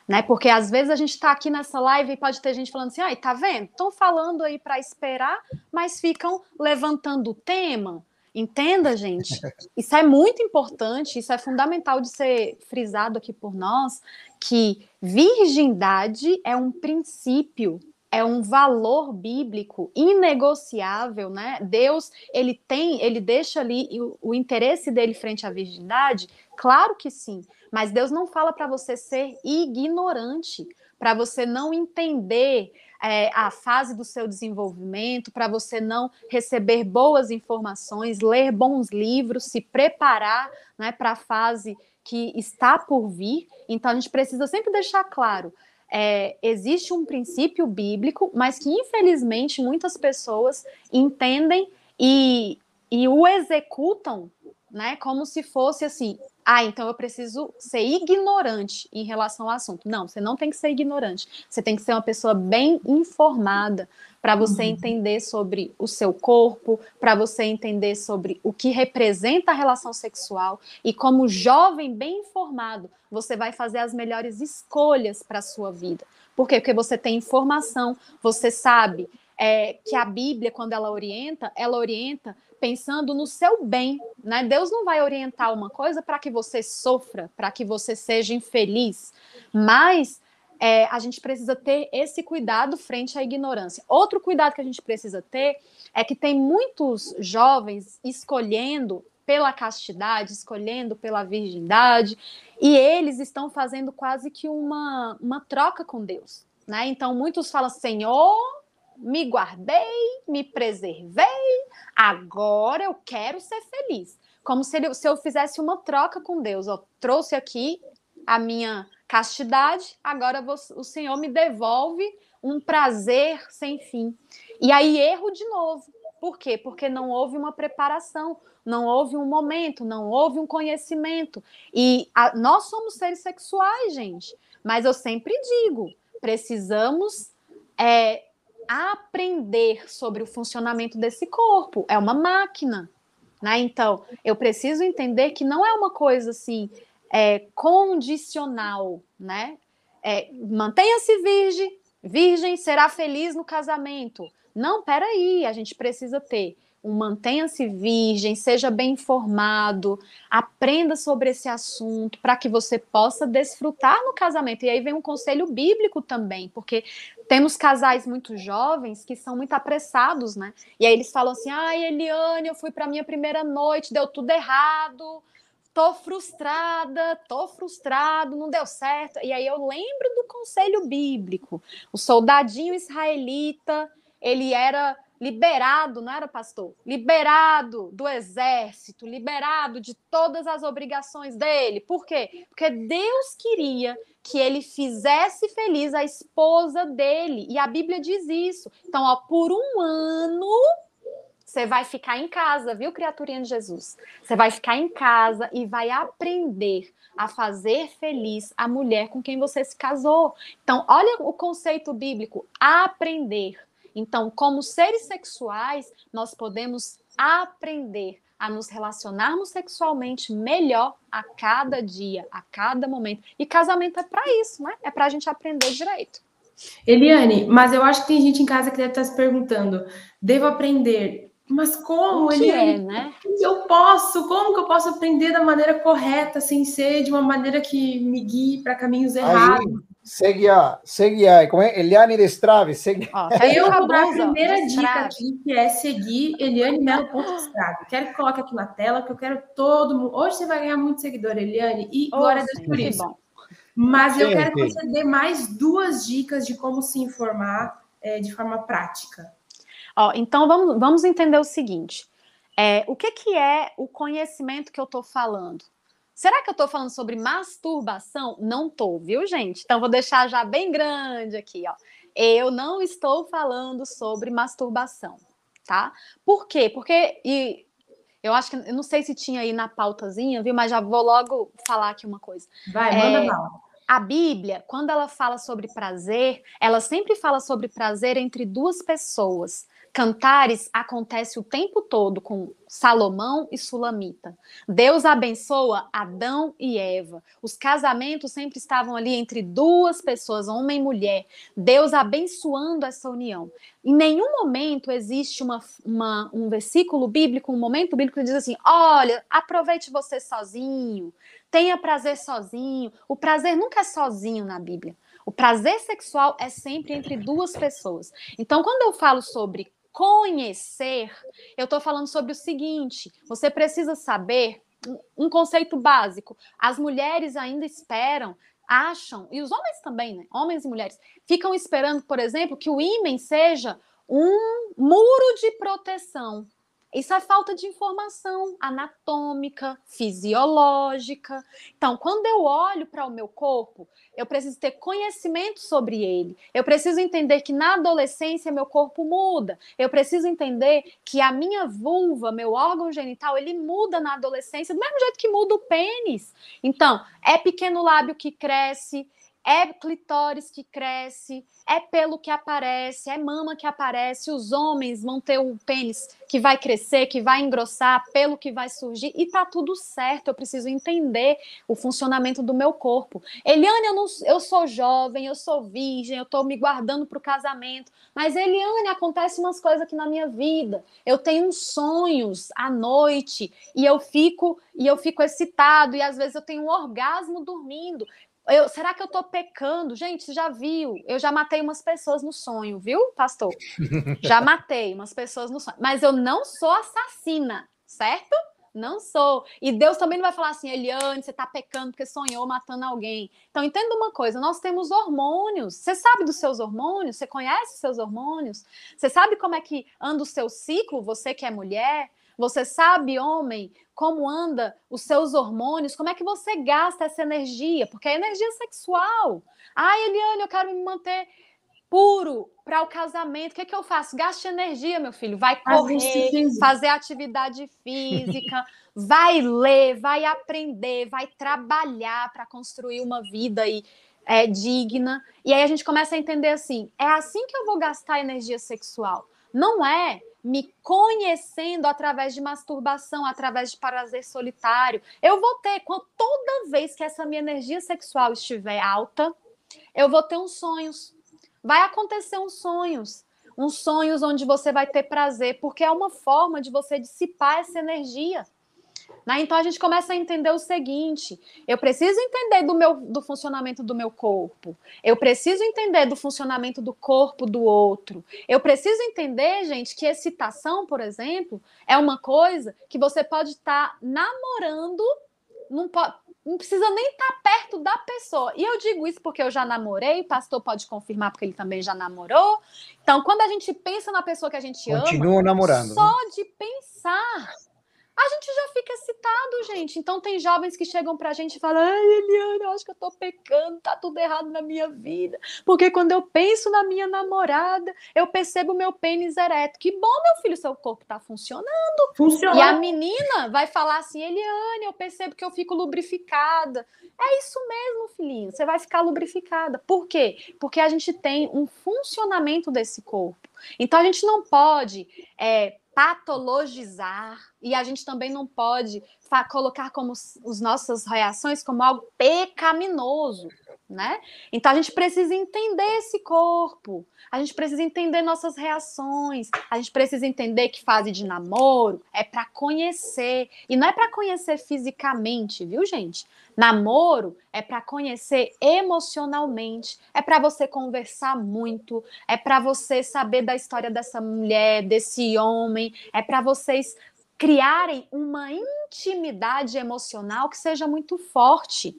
Né? Porque às vezes a gente está aqui nessa live e pode ter gente falando assim: ai, tá vendo? Estão falando aí para esperar, mas ficam levantando o tema Entenda, gente. *laughs* Isso é muito importante, isso é fundamental de ser frisado aqui por nós, que virgindade é um princípio, é um valor bíblico inegociável, né? Deus, ele tem, ele deixa ali o, o interesse dele frente à virgindade? Claro que sim, mas Deus não fala para você ser ignorante, para você não entender é, a fase do seu desenvolvimento, para você não receber boas informações, ler bons livros, se preparar né, para a fase que está por vir. Então, a gente precisa sempre deixar claro. É, existe um princípio bíblico, mas que infelizmente muitas pessoas entendem e, e o executam né, como se fosse assim, ah, então eu preciso ser ignorante em relação ao assunto. Não, você não tem que ser ignorante. Você tem que ser uma pessoa bem informada para você uhum. entender sobre o seu corpo, para você entender sobre o que representa a relação sexual e como jovem bem informado, você vai fazer as melhores escolhas para a sua vida. Por quê? Porque você tem informação, você sabe é, que a Bíblia, quando ela orienta, ela orienta pensando no seu bem, né? Deus não vai orientar uma coisa para que você sofra, para que você seja infeliz, mas é, a gente precisa ter esse cuidado frente à ignorância. Outro cuidado que a gente precisa ter é que tem muitos jovens escolhendo pela castidade, escolhendo pela virgindade, e eles estão fazendo quase que uma, uma troca com Deus. Né? Então, muitos falam, Senhor, me guardei, me preservei, agora eu quero ser feliz. Como se, ele, se eu fizesse uma troca com Deus. Eu trouxe aqui a minha castidade, agora o Senhor me devolve um prazer sem fim. E aí erro de novo. Por quê? Porque não houve uma preparação, não houve um momento, não houve um conhecimento. E a, nós somos seres sexuais, gente. Mas eu sempre digo, precisamos é, aprender sobre o funcionamento desse corpo. É uma máquina. Né? Então, eu preciso entender que não é uma coisa assim é, condicional, né? É, Mantenha-se virgem, virgem será feliz no casamento. Não, peraí, a gente precisa ter um mantenha-se virgem, seja bem informado, aprenda sobre esse assunto para que você possa desfrutar no casamento. E aí vem um conselho bíblico também, porque temos casais muito jovens que são muito apressados, né? E aí eles falam assim: ai, Eliane, eu fui para minha primeira noite, deu tudo errado tô frustrada, tô frustrado, não deu certo. E aí eu lembro do conselho bíblico. O soldadinho israelita, ele era liberado, não era pastor? Liberado do exército, liberado de todas as obrigações dele. Por quê? Porque Deus queria que ele fizesse feliz a esposa dele. E a Bíblia diz isso. Então, ó, por um ano você vai ficar em casa, viu, criaturinha de Jesus? Você vai ficar em casa e vai aprender a fazer feliz a mulher com quem você se casou. Então, olha o conceito bíblico: aprender. Então, como seres sexuais, nós podemos aprender a nos relacionarmos sexualmente melhor a cada dia, a cada momento. E casamento é para isso, né? É para a gente aprender direito. Eliane, mas eu acho que tem gente em casa que deve estar se perguntando: devo aprender mas como ele é, né? Eu posso, como que eu posso aprender da maneira correta, sem ser de uma maneira que me guie para caminhos errados? Aí, segue a, segue a, como é? Eliane Destrave, segue. Ó, eu vou dar a primeira dica aqui, que é seguir Eliane Melo.destrave. Quero que coloque aqui na tela, que eu quero todo mundo. Hoje você vai ganhar muito seguidor, Eliane, e oh, glória a Deus por isso. Bom. Mas eu quero que você dê mais duas dicas de como se informar é, de forma prática. Ó, então vamos, vamos entender o seguinte: é, o que, que é o conhecimento que eu estou falando? Será que eu estou falando sobre masturbação? Não estou, viu, gente? Então vou deixar já bem grande aqui, ó. Eu não estou falando sobre masturbação, tá? Por quê? Porque e eu acho que eu não sei se tinha aí na pautazinha, viu? Mas já vou logo falar aqui uma coisa. Vai, manda é, bala. A Bíblia, quando ela fala sobre prazer, ela sempre fala sobre prazer entre duas pessoas. Cantares acontece o tempo todo com Salomão e Sulamita. Deus abençoa Adão e Eva. Os casamentos sempre estavam ali entre duas pessoas, homem e mulher. Deus abençoando essa união. Em nenhum momento existe uma, uma, um versículo bíblico, um momento bíblico que diz assim: olha, aproveite você sozinho, tenha prazer sozinho. O prazer nunca é sozinho na Bíblia. O prazer sexual é sempre entre duas pessoas. Então, quando eu falo sobre conhecer, eu estou falando sobre o seguinte: você precisa saber um conceito básico. As mulheres ainda esperam, acham, e os homens também, né? Homens e mulheres, ficam esperando, por exemplo, que o ímã seja um muro de proteção. Isso é falta de informação anatômica, fisiológica. Então, quando eu olho para o meu corpo, eu preciso ter conhecimento sobre ele. Eu preciso entender que na adolescência meu corpo muda. Eu preciso entender que a minha vulva, meu órgão genital, ele muda na adolescência do mesmo jeito que muda o pênis. Então, é pequeno lábio que cresce, é clitóris que cresce, é pelo que aparece, é mama que aparece, os homens vão ter o pênis que vai crescer, que vai engrossar, pelo que vai surgir, e tá tudo certo, eu preciso entender o funcionamento do meu corpo. Eliane, eu, não, eu sou jovem, eu sou virgem, eu tô me guardando pro casamento, mas Eliane, acontece umas coisas aqui na minha vida, eu tenho uns sonhos à noite, e eu fico, e eu fico excitado, e às vezes eu tenho um orgasmo dormindo, eu, será que eu tô pecando? Gente, você já viu? Eu já matei umas pessoas no sonho, viu, pastor? já *laughs* matei umas pessoas no sonho. Mas eu não sou assassina, certo? Não sou. E Deus também não vai falar assim, Eliane, você tá pecando porque sonhou matando alguém. Então, entenda uma coisa: nós temos hormônios. Você sabe dos seus hormônios? Você conhece os seus hormônios? Você sabe como é que anda o seu ciclo, você que é mulher? Você sabe, homem, como anda os seus hormônios, como é que você gasta essa energia, porque é energia sexual. Ah, Eliane, eu quero me manter puro para o casamento. O que, é que eu faço? Gaste energia, meu filho. Vai correr, fazer atividade física, vai ler, vai aprender, vai trabalhar para construir uma vida aí, é, digna. E aí a gente começa a entender assim: é assim que eu vou gastar energia sexual. Não é me conhecendo através de masturbação, através de prazer solitário. Eu vou ter, toda vez que essa minha energia sexual estiver alta, eu vou ter uns sonhos. Vai acontecer uns sonhos. Uns sonhos onde você vai ter prazer, porque é uma forma de você dissipar essa energia. Né? Então a gente começa a entender o seguinte: eu preciso entender do, meu, do funcionamento do meu corpo, eu preciso entender do funcionamento do corpo do outro, eu preciso entender, gente, que excitação, por exemplo, é uma coisa que você pode estar tá namorando, não, pode, não precisa nem estar tá perto da pessoa. E eu digo isso porque eu já namorei, o pastor pode confirmar porque ele também já namorou. Então, quando a gente pensa na pessoa que a gente Continua ama, namorando. Só né? de pensar a gente já fica excitado, gente. Então tem jovens que chegam pra gente e falam: Ai, Eliana, eu acho que eu tô pecando, tá tudo errado na minha vida. Porque quando eu penso na minha namorada, eu percebo meu pênis ereto. Que bom, meu filho, seu corpo tá funcionando. Funciona. E a menina vai falar assim: Eliane, eu percebo que eu fico lubrificada. É isso mesmo, filhinho. Você vai ficar lubrificada. Por quê? Porque a gente tem um funcionamento desse corpo. Então a gente não pode é, patologizar. E a gente também não pode colocar como as nossas reações como algo pecaminoso, né? Então a gente precisa entender esse corpo, a gente precisa entender nossas reações, a gente precisa entender que fase de namoro é para conhecer. E não é para conhecer fisicamente, viu, gente? Namoro é para conhecer emocionalmente, é para você conversar muito, é para você saber da história dessa mulher, desse homem, é para vocês criarem uma intimidade emocional que seja muito forte,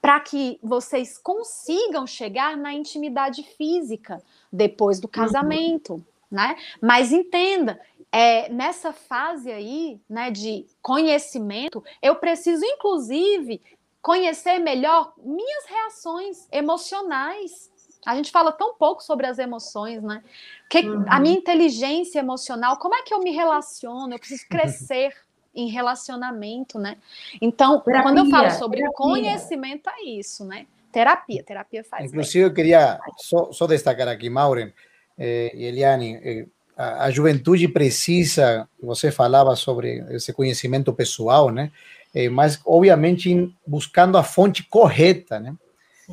para que vocês consigam chegar na intimidade física depois do uhum. casamento, uhum. né? Mas entenda, é, nessa fase aí, né, de conhecimento, eu preciso, inclusive, conhecer melhor minhas reações emocionais. A gente fala tão pouco sobre as emoções, né? Que, uhum. A minha inteligência emocional, como é que eu me relaciono? Eu preciso *laughs* crescer em relacionamento, né? Então, terapia, quando eu falo sobre terapia. conhecimento, é isso, né? Terapia, terapia faz. Inclusive, bem. eu queria só, só, destacar aqui, Maureen eh, e Eliane, eh, a, a, juventude precisa, você falava sobre esse conhecimento pessoal, né? Eh, mas, obviamente, buscando a fonte correta, né?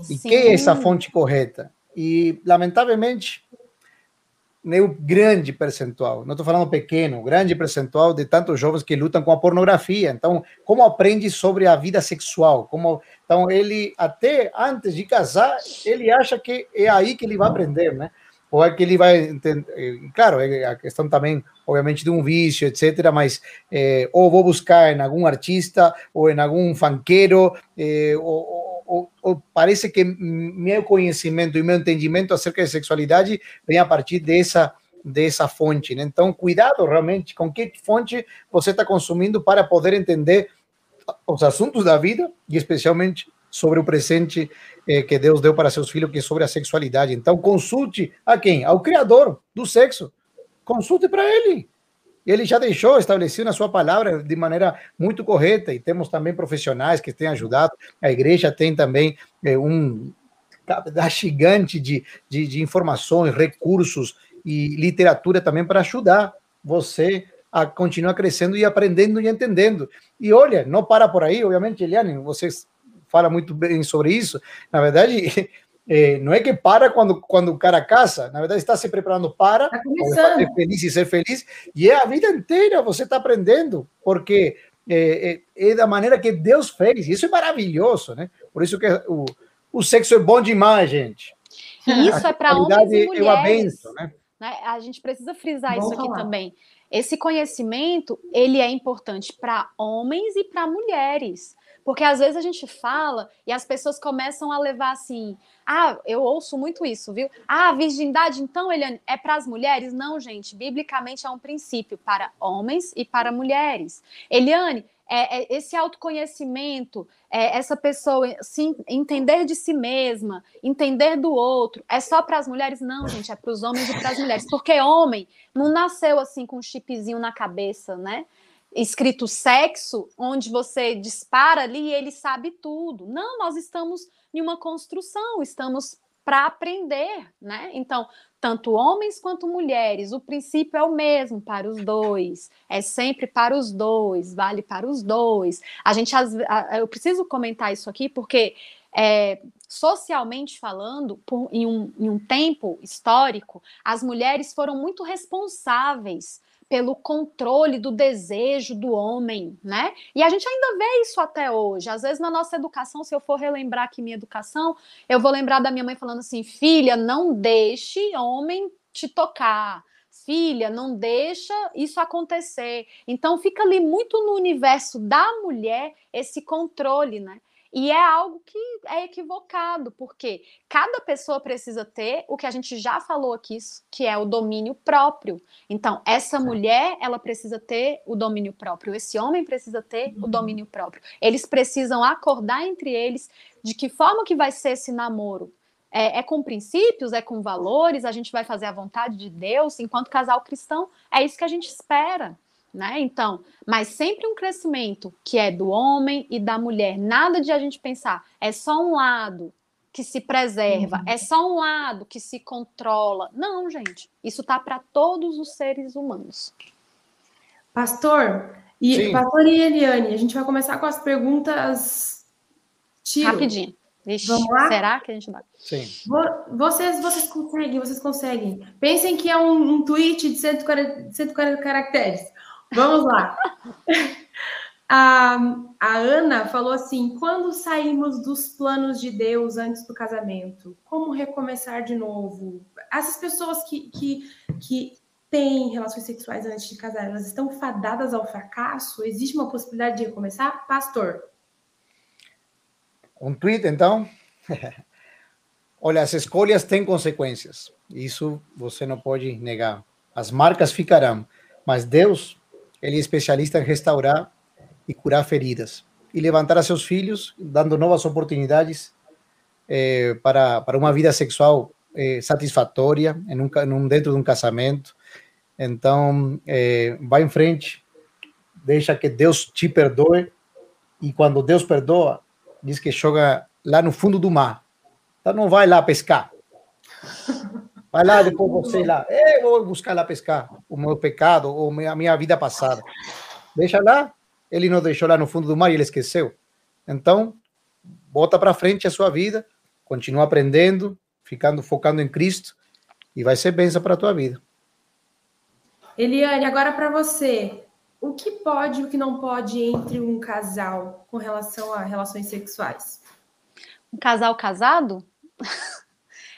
E Sim. que é essa fonte correta? E, lamentavelmente, meu grande percentual, não estou falando pequeno, grande percentual de tantos jovens que lutam com a pornografia. Então, como aprende sobre a vida sexual? Como, então, ele, até antes de casar, ele acha que é aí que ele vai aprender, né? Ou é que ele vai entender. Eh, claro, é a questão também, obviamente, de um vício, etc. Mas, é, ou vou buscar em algum artista, ou em algum fanqueiro, é, ou, ou, ou, parece que meu conhecimento e meu entendimento acerca de sexualidade vem a partir dessa dessa fonte. Né? Então, cuidado realmente com que fonte você está consumindo para poder entender os assuntos da vida e especialmente sobre o presente eh, que Deus deu para seus filhos, que é sobre a sexualidade. Então, consulte a quem? Ao Criador do sexo. Consulte para ele ele já deixou estabelecido na sua palavra de maneira muito correta, e temos também profissionais que têm ajudado, a igreja tem também é, um, gigante de, de, de informações, recursos e literatura também para ajudar você a continuar crescendo e aprendendo e entendendo. E olha, não para por aí, obviamente, Eliane, você fala muito bem sobre isso. Na verdade, é, não é que para quando, quando o cara casa, na verdade está se preparando para tá ser feliz e ser feliz, e é a vida inteira você está aprendendo, porque é, é, é, da maneira que Deus fez, e isso é maravilhoso, né? Por isso que o, o sexo é bom demais, gente. E isso a é para homens e mulheres. É uma benção, né? né? A gente precisa frisar isso aqui falar. também. Esse conhecimento, ele é importante para homens e para mulheres. Porque às vezes a gente fala e as pessoas começam a levar assim, ah, eu ouço muito isso, viu? Ah, virgindade, então, Eliane, é para as mulheres? Não, gente. Biblicamente é um princípio para homens e para mulheres. Eliane, é, é, esse autoconhecimento, é, essa pessoa se entender de si mesma, entender do outro, é só para as mulheres? Não, gente, é para os homens e para as mulheres. Porque homem não nasceu assim com um chipzinho na cabeça, né? Escrito sexo, onde você dispara ali e ele sabe tudo. Não, nós estamos em uma construção, estamos para aprender, né? Então, tanto homens quanto mulheres, o princípio é o mesmo para os dois, é sempre para os dois, vale para os dois. A gente, eu preciso comentar isso aqui porque é, socialmente falando, por, em, um, em um tempo histórico, as mulheres foram muito responsáveis pelo controle do desejo do homem, né? E a gente ainda vê isso até hoje. Às vezes na nossa educação, se eu for relembrar aqui minha educação, eu vou lembrar da minha mãe falando assim: "Filha, não deixe homem te tocar. Filha, não deixa isso acontecer". Então fica ali muito no universo da mulher esse controle, né? E é algo que é equivocado, porque cada pessoa precisa ter o que a gente já falou aqui, que é o domínio próprio. Então, essa mulher, ela precisa ter o domínio próprio, esse homem precisa ter uhum. o domínio próprio. Eles precisam acordar entre eles de que forma que vai ser esse namoro. É, é, com princípios, é com valores, a gente vai fazer a vontade de Deus, enquanto casal cristão, é isso que a gente espera né? Então, mas sempre um crescimento que é do homem e da mulher. Nada de a gente pensar, é só um lado que se preserva, uhum. é só um lado que se controla. Não, gente, isso tá para todos os seres humanos. Pastor, e Sim. Pastor e Eliane, a gente vai começar com as perguntas tiro. rapidinho. Vixe, Vamos lá? Será que a gente vai? Sim. Vocês, vocês conseguem, vocês conseguem. Pensem que é um, um tweet de 140, 140 caracteres. Vamos lá. A, a Ana falou assim: quando saímos dos planos de Deus antes do casamento, como recomeçar de novo? Essas pessoas que, que, que têm relações sexuais antes de casar, elas estão fadadas ao fracasso? Existe uma possibilidade de recomeçar? Pastor. Um tweet, então? *laughs* Olha, as escolhas têm consequências. Isso você não pode negar. As marcas ficarão, mas Deus ele é especialista em restaurar e curar feridas e levantar a seus filhos, dando novas oportunidades eh, para, para uma vida sexual eh, satisfatória em um, em um, dentro de um casamento. Então, eh, vai em frente, deixa que Deus te perdoe e quando Deus perdoa, diz que joga lá no fundo do mar. Então, não vai lá pescar. Vai lá, depois você lá. Eu vou buscar lá pescar o meu pecado ou a minha vida passada. Deixa lá. Ele não deixou lá no fundo do mar e ele esqueceu. Então, bota para frente a sua vida, continua aprendendo, ficando focando em Cristo e vai ser bênção para a tua vida. Eliane, agora para você, o que pode e o que não pode entre um casal com relação a relações sexuais? Um casal casado? *laughs*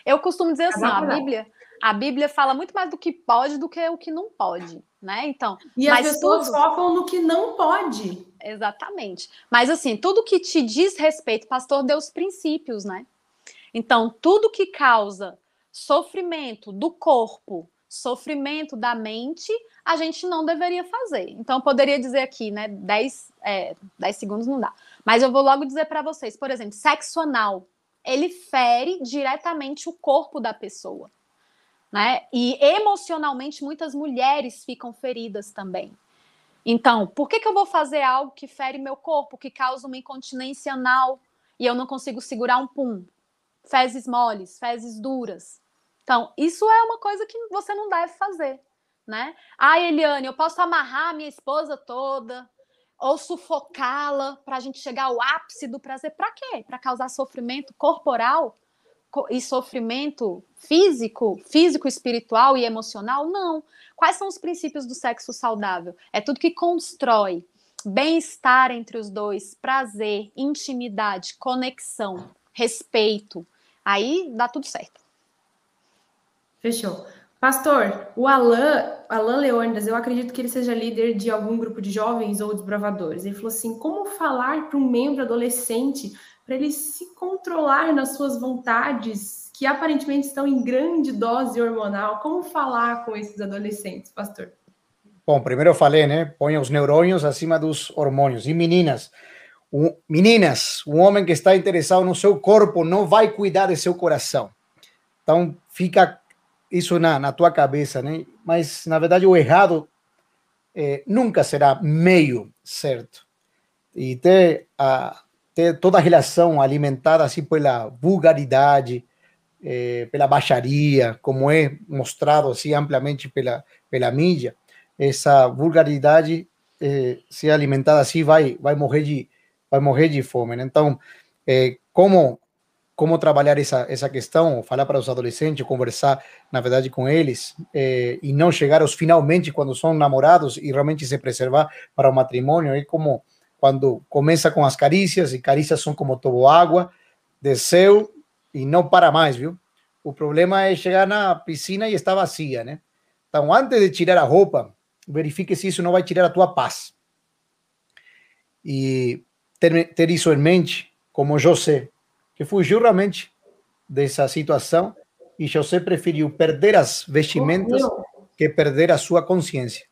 Eu costumo dizer assim, a Bíblia, a Bíblia fala muito mais do que pode do que o que não pode, né? Então, e as pessoas tudo... focam no que não pode. Exatamente. Mas assim, tudo que te diz respeito, pastor deu os princípios, né? Então, tudo que causa sofrimento do corpo, sofrimento da mente, a gente não deveria fazer. Então, eu poderia dizer aqui, né? 10, é, 10 segundos não dá. Mas eu vou logo dizer para vocês, por exemplo, sexo anal ele fere diretamente o corpo da pessoa. Né? E emocionalmente, muitas mulheres ficam feridas também. Então, por que, que eu vou fazer algo que fere meu corpo, que causa uma incontinência anal e eu não consigo segurar um pum? fezes moles, fezes duras. Então, isso é uma coisa que você não deve fazer, né? Ah, Eliane, eu posso amarrar minha esposa toda ou sufocá-la para a gente chegar ao ápice do prazer. Para quê? Para causar sofrimento corporal e sofrimento físico, físico, espiritual e emocional? Não. Quais são os princípios do sexo saudável? É tudo que constrói bem-estar entre os dois, prazer, intimidade, conexão, respeito. Aí dá tudo certo. Fechou. Pastor, o Alain, Alain Leônidas, eu acredito que ele seja líder de algum grupo de jovens ou desbravadores. Ele falou assim: como falar para um membro adolescente para ele se controlar nas suas vontades que aparentemente estão em grande dose hormonal? Como falar com esses adolescentes, pastor? Bom, primeiro eu falei, né? Põe os neurônios acima dos hormônios. E meninas, um, meninas, um homem que está interessado no seu corpo não vai cuidar de seu coração. Então, fica isso na, na tua cabeça, né? Mas, na verdade, o errado é, nunca será meio certo. E ter, a, ter toda a relação alimentada assim pela vulgaridade, é, pela baixaria, como é mostrado assim amplamente pela, pela mídia, essa vulgaridade é, se alimentada assim vai, vai morrer de vai morrer de fome. Né? Então, como como trabalhar essa, essa questão, falar para os adolescentes, conversar, na verdade, com eles, é, e não chegar aos finalmente quando são namorados e realmente se preservar para o matrimônio. É como quando começa com as carícias, e carícias são como água desceu e não para mais, viu? O problema é chegar na piscina e está vazia, né? Então, antes de tirar a roupa, verifique se isso não vai tirar a tua paz. E ter, ter isso em mente, como José, que fugiu realmente dessa situação e José preferiu perder as vestimentas que perder a sua consciência.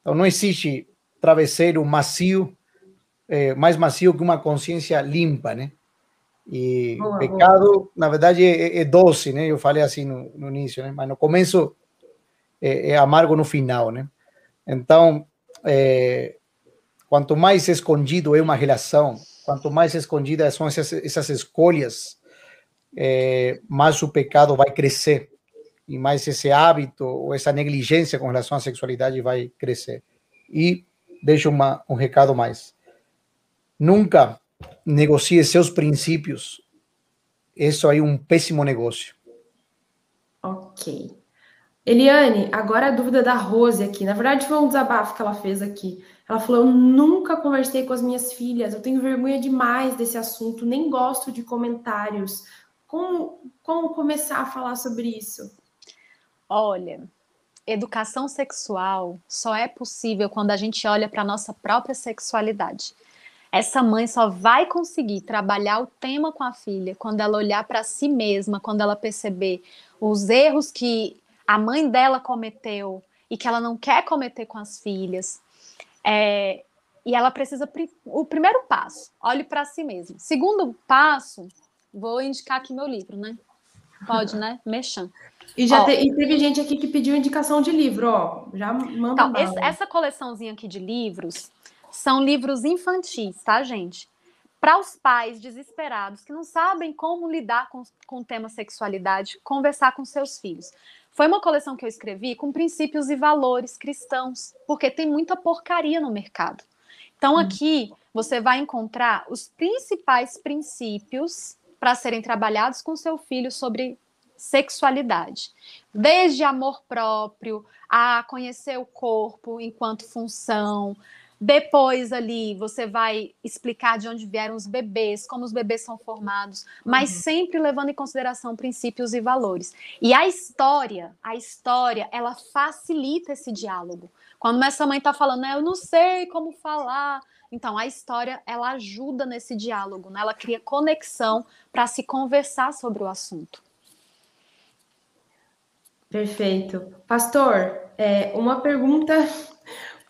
Então não existe travesseiro macio, é, mais macio que uma consciência limpa, né? E boa, pecado, boa. na verdade, é, é, doce, né? Eu falei assim no, no início, né? Mas no começo é, é, amargo no final, né? Então, é, quanto mais escondido é uma relação, quanto mais escondidas são essas, essas escolhas, é, mais o pecado vai crescer e mais esse hábito ou essa negligência com relação à sexualidade vai crescer. E deixo uma, um recado mais. Nunca negocie seus princípios. Isso aí é um péssimo negócio. Ok. Eliane, agora a dúvida da Rose aqui. Na verdade, foi um desabafo que ela fez aqui. Ela falou: Eu nunca conversei com as minhas filhas, eu tenho vergonha demais desse assunto, nem gosto de comentários. Como, como começar a falar sobre isso? Olha, educação sexual só é possível quando a gente olha para a nossa própria sexualidade. Essa mãe só vai conseguir trabalhar o tema com a filha quando ela olhar para si mesma, quando ela perceber os erros que a mãe dela cometeu e que ela não quer cometer com as filhas. É, e ela precisa o primeiro passo, olhe para si mesma. Segundo passo, vou indicar aqui meu livro, né? Pode, né? Mexam. E já te, e teve gente aqui que pediu indicação de livro, ó. Já manda. Então, esse, essa coleçãozinha aqui de livros são livros infantis, tá, gente? Para os pais desesperados que não sabem como lidar com, com o tema sexualidade, conversar com seus filhos. Foi uma coleção que eu escrevi com princípios e valores cristãos, porque tem muita porcaria no mercado. Então, hum. aqui você vai encontrar os principais princípios para serem trabalhados com seu filho sobre sexualidade. Desde amor próprio, a conhecer o corpo enquanto função, depois ali você vai explicar de onde vieram os bebês, como os bebês são formados, mas uhum. sempre levando em consideração princípios e valores. E a história, a história, ela facilita esse diálogo. Quando essa mãe está falando, né, eu não sei como falar, então a história ela ajuda nesse diálogo, né? ela cria conexão para se conversar sobre o assunto. Perfeito. Pastor, é, uma pergunta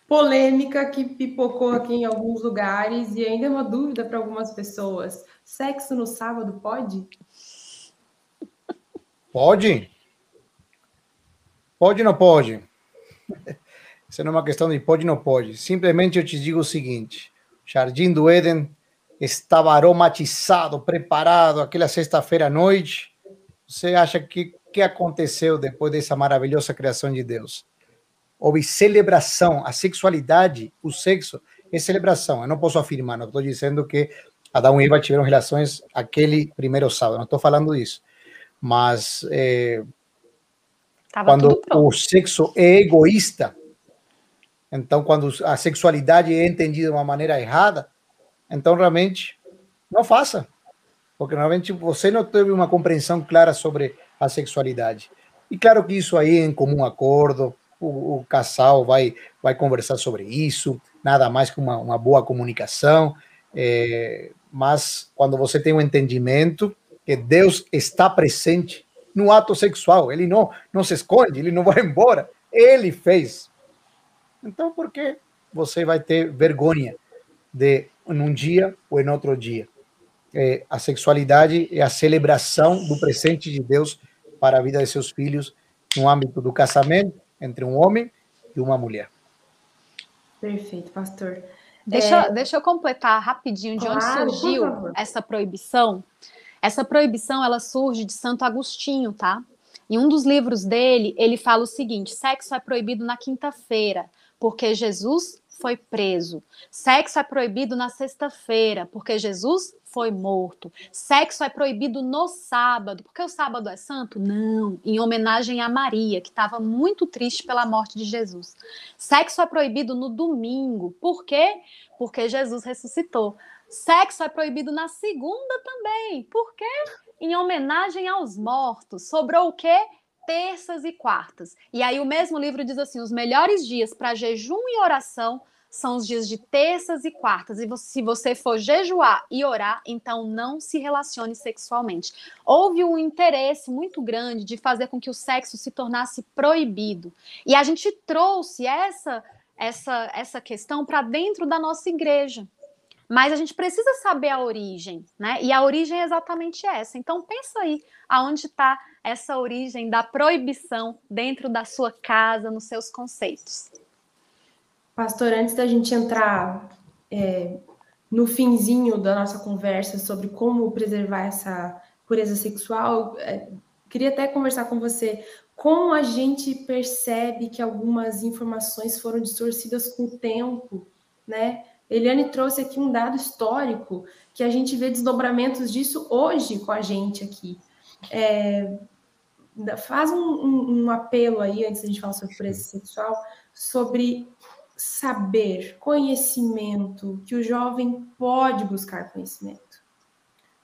polêmica que pipocou aqui em alguns lugares e ainda é uma dúvida para algumas pessoas. Sexo no sábado pode? Pode. Pode ou não pode? *laughs* Isso não é uma questão de pode ou não pode. Simplesmente eu te digo o seguinte: Jardim do Éden estava aromatizado, preparado, aquela sexta-feira à noite. Você acha que que aconteceu depois dessa maravilhosa criação de Deus? Houve celebração, a sexualidade, o sexo é celebração. Eu não posso afirmar, não estou dizendo que Adão e Eva tiveram relações aquele primeiro sábado, não estou falando disso. Mas é, quando o sexo é egoísta, então quando a sexualidade é entendida de uma maneira errada, então realmente não faça, porque realmente você não teve uma compreensão clara sobre a sexualidade. E claro que isso aí é em comum acordo, o, o casal vai, vai conversar sobre isso, nada mais que uma, uma boa comunicação, é, mas quando você tem um entendimento que Deus está presente no ato sexual, ele não, não se esconde, ele não vai embora, ele fez. Então, por que você vai ter vergonha de, num dia ou em outro dia? É, a sexualidade é a celebração do presente de Deus para a vida de seus filhos no âmbito do casamento entre um homem e uma mulher. Perfeito, pastor. Deixa, é... deixa eu completar rapidinho de claro, onde surgiu essa proibição. Essa proibição ela surge de Santo Agostinho, tá? Em um dos livros dele, ele fala o seguinte: sexo é proibido na quinta-feira, porque Jesus foi preso. Sexo é proibido na sexta-feira, porque Jesus foi morto. Sexo é proibido no sábado, porque o sábado é santo? Não, em homenagem a Maria, que estava muito triste pela morte de Jesus. Sexo é proibido no domingo, por quê? Porque Jesus ressuscitou. Sexo é proibido na segunda também, por quê? Em homenagem aos mortos. Sobrou o quê? terças e quartas. E aí o mesmo livro diz assim: os melhores dias para jejum e oração são os dias de terças e quartas. E se você for jejuar e orar, então não se relacione sexualmente. Houve um interesse muito grande de fazer com que o sexo se tornasse proibido. E a gente trouxe essa essa essa questão para dentro da nossa igreja. Mas a gente precisa saber a origem, né? E a origem é exatamente essa. Então pensa aí aonde está essa origem da proibição dentro da sua casa, nos seus conceitos. Pastor, antes da gente entrar é, no finzinho da nossa conversa sobre como preservar essa pureza sexual, é, queria até conversar com você como a gente percebe que algumas informações foram distorcidas com o tempo, né? Eliane trouxe aqui um dado histórico que a gente vê desdobramentos disso hoje com a gente aqui. É, faz um, um, um, apelo aí, antes da gente falar sobre pureza sexual, sobre saber, conhecimento, que o jovem pode buscar conhecimento.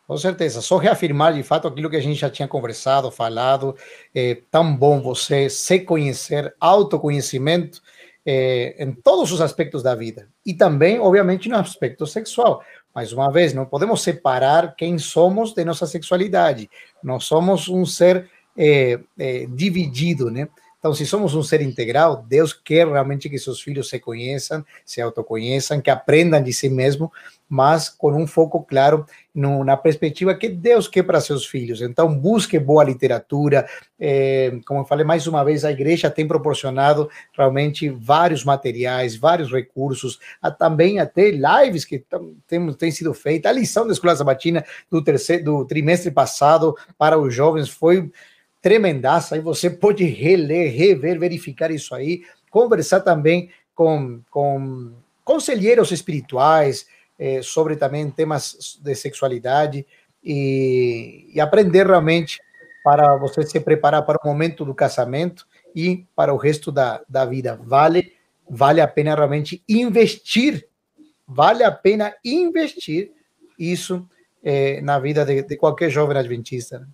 Com certeza, só reafirmar de fato aquilo que a gente já tinha conversado, falado, é tão bom você se conhecer, autoconhecimento é, em todos os aspectos da vida e também, obviamente, no aspecto sexual. Mais uma vez, não podemos separar quem somos de nossa sexualidade. Nós somos um ser é, é, dividido, né? Então, se somos um ser integral, Deus quer realmente que seus filhos se conheçam, se autoconheçam, que aprendam de si mesmo, mas com um foco claro na perspectiva que Deus quer para seus filhos. Então, busque boa literatura. É, como eu falei mais uma vez, a igreja tem proporcionado realmente vários materiais, vários recursos, também até lives que têm, têm sido feitas. A lição da Escola Sabatina do, terceiro, do trimestre passado para os jovens foi tremendaça, aí você pode reler, rever, verificar isso aí, conversar também com, com conselheiros espirituais eh, sobre também temas de sexualidade e, e aprender realmente para você se preparar para o momento do casamento e para o resto da, da vida. Vale, vale a pena realmente investir, vale a pena investir isso eh, na vida de, de qualquer jovem adventista. Né?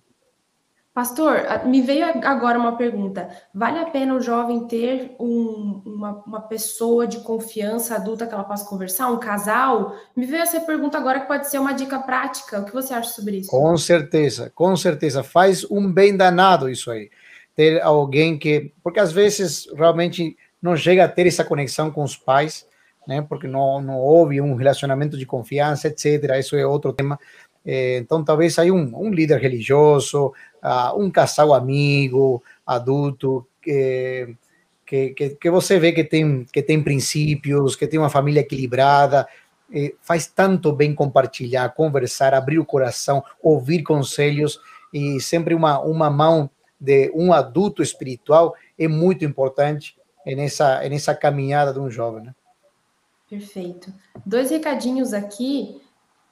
Pastor, me veio agora uma pergunta. Vale a pena o jovem ter um, uma, uma, pessoa de confiança adulta que ela possa conversar, um casal? Me veio essa pergunta agora que pode ser uma dica prática. O que você acha sobre isso? Com certeza, com certeza. Faz um bem danado isso aí. Ter alguém que. Porque às vezes realmente não chega a ter essa conexão com os pais, né? Porque não, não houve um relacionamento de confiança, etc. Isso é outro tema. Então, talvez aí um, um líder religioso, um casal amigo, adulto, que, que, que, que, você vê que tem, que tem princípios, que tem uma família equilibrada, eh, faz tanto bem compartilhar, conversar, abrir o coração, ouvir conselhos e sempre uma, uma mão de um adulto espiritual é muito importante nessa, nessa caminhada de um jovem. Né? Perfeito. Dois recadinhos aqui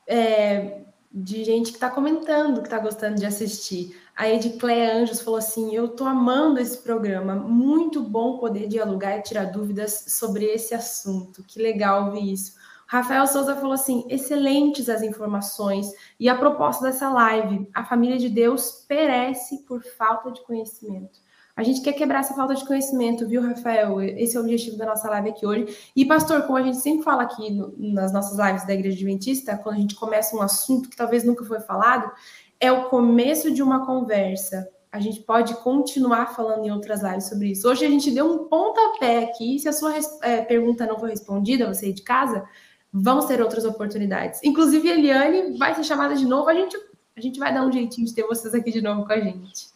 é, de gente que está comentando, que está gostando de assistir. A Edicléia Anjos falou assim: Eu estou amando esse programa, muito bom poder dialogar e tirar dúvidas sobre esse assunto. Que legal ouvir isso. Rafael Souza falou assim: excelentes as informações e a proposta dessa live. A família de Deus perece por falta de conhecimento. A gente quer quebrar essa falta de conhecimento, viu, Rafael? Esse é o objetivo da nossa live aqui hoje. E, pastor, como a gente sempre fala aqui no, nas nossas lives da Igreja Adventista, quando a gente começa um assunto que talvez nunca foi falado, é o começo de uma conversa. A gente pode continuar falando em outras lives sobre isso. Hoje a gente deu um pontapé aqui. Se a sua é, pergunta não foi respondida, você aí de casa, vamos ter outras oportunidades. Inclusive, Eliane vai ser chamada de novo. A gente, a gente vai dar um jeitinho de ter vocês aqui de novo com a gente.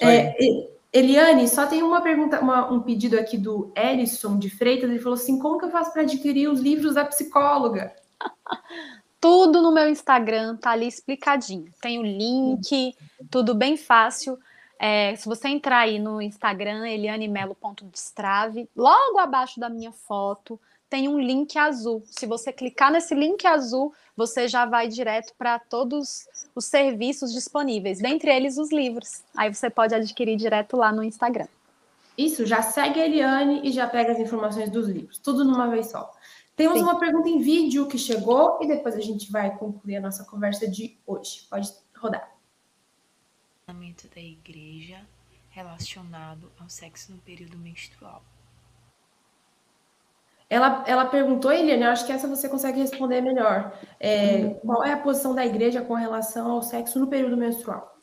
É, Eliane, só tem uma pergunta, uma, um pedido aqui do Erison de Freitas. Ele falou assim: como que eu faço para adquirir os livros da psicóloga? *laughs* Tudo no meu Instagram tá ali explicadinho. Tem o link, tudo bem fácil. É, se você entrar aí no Instagram, elianemelo.destrave, logo abaixo da minha foto tem um link azul. Se você clicar nesse link azul, você já vai direto para todos os serviços disponíveis, dentre eles os livros. Aí você pode adquirir direto lá no Instagram. Isso, já segue a Eliane e já pega as informações dos livros, tudo numa vez só. Temos Sim. uma pergunta em vídeo que chegou e depois a gente vai concluir a nossa conversa de hoje. Pode rodar. Da igreja relacionado ao sexo no período menstrual. Ela, ela perguntou, Eliane, eu acho que essa você consegue responder melhor. É, qual é a posição da igreja com relação ao sexo no período menstrual?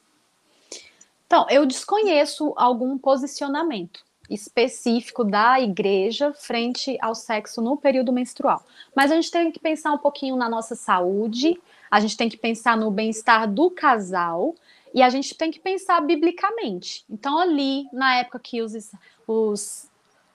Então, eu desconheço algum posicionamento específico da igreja frente ao sexo no período menstrual. Mas a gente tem que pensar um pouquinho na nossa saúde, a gente tem que pensar no bem-estar do casal e a gente tem que pensar biblicamente. Então, ali, na época que os, os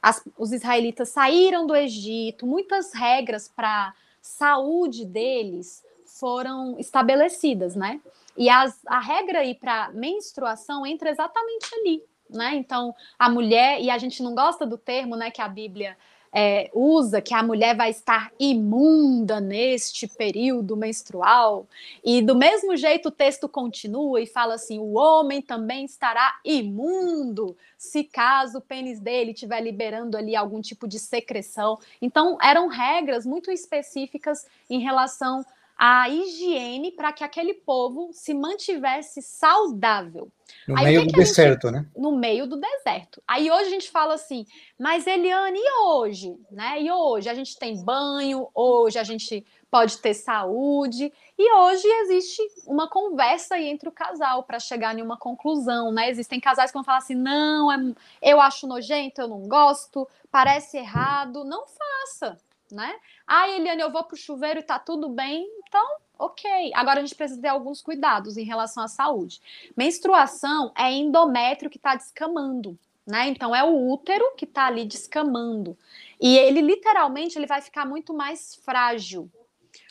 as, os israelitas saíram do Egito, muitas regras para saúde deles foram estabelecidas, né? E as, a regra aí para menstruação entra exatamente ali, né? Então, a mulher, e a gente não gosta do termo, né, que a Bíblia é, usa que a mulher vai estar imunda neste período menstrual, e do mesmo jeito o texto continua e fala assim: o homem também estará imundo se caso o pênis dele estiver liberando ali algum tipo de secreção. Então, eram regras muito específicas em relação à higiene para que aquele povo se mantivesse saudável. No Aí, meio do deserto, gente, né? No meio do deserto. Aí hoje a gente fala assim, mas Eliane, e hoje? Né? E hoje a gente tem banho, hoje a gente pode ter saúde, e hoje existe uma conversa aí entre o casal para chegar em uma conclusão, né? Existem casais que vão falar assim: não, é, eu acho nojento, eu não gosto, parece errado, não faça, né? Ah, Eliane, eu vou pro chuveiro e tá tudo bem, então ok. Agora a gente precisa ter alguns cuidados em relação à saúde. Menstruação é endométrio que está descamando, né? Então é o útero que está ali descamando. E ele literalmente ele vai ficar muito mais frágil.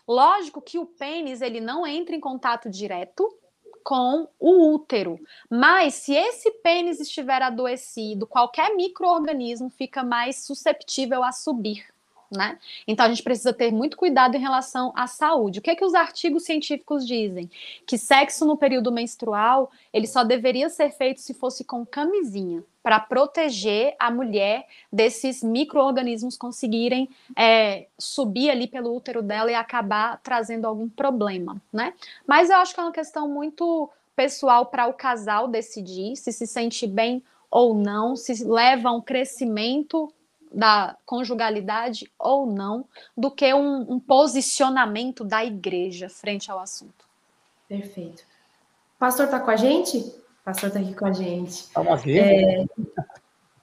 Lógico que o pênis ele não entra em contato direto com o útero, mas se esse pênis estiver adoecido, qualquer microorganismo fica mais susceptível a subir né? Então a gente precisa ter muito cuidado em relação à saúde. O que é que os artigos científicos dizem? Que sexo no período menstrual ele só deveria ser feito se fosse com camisinha para proteger a mulher desses micro-organismos conseguirem é, subir ali pelo útero dela e acabar trazendo algum problema, né? Mas eu acho que é uma questão muito pessoal para o casal decidir se se sente bem ou não, se leva a um crescimento da conjugalidade ou não do que um, um posicionamento da igreja frente ao assunto. Perfeito. Pastor está com a gente? Pastor está aqui com a gente. Estamos aqui. É,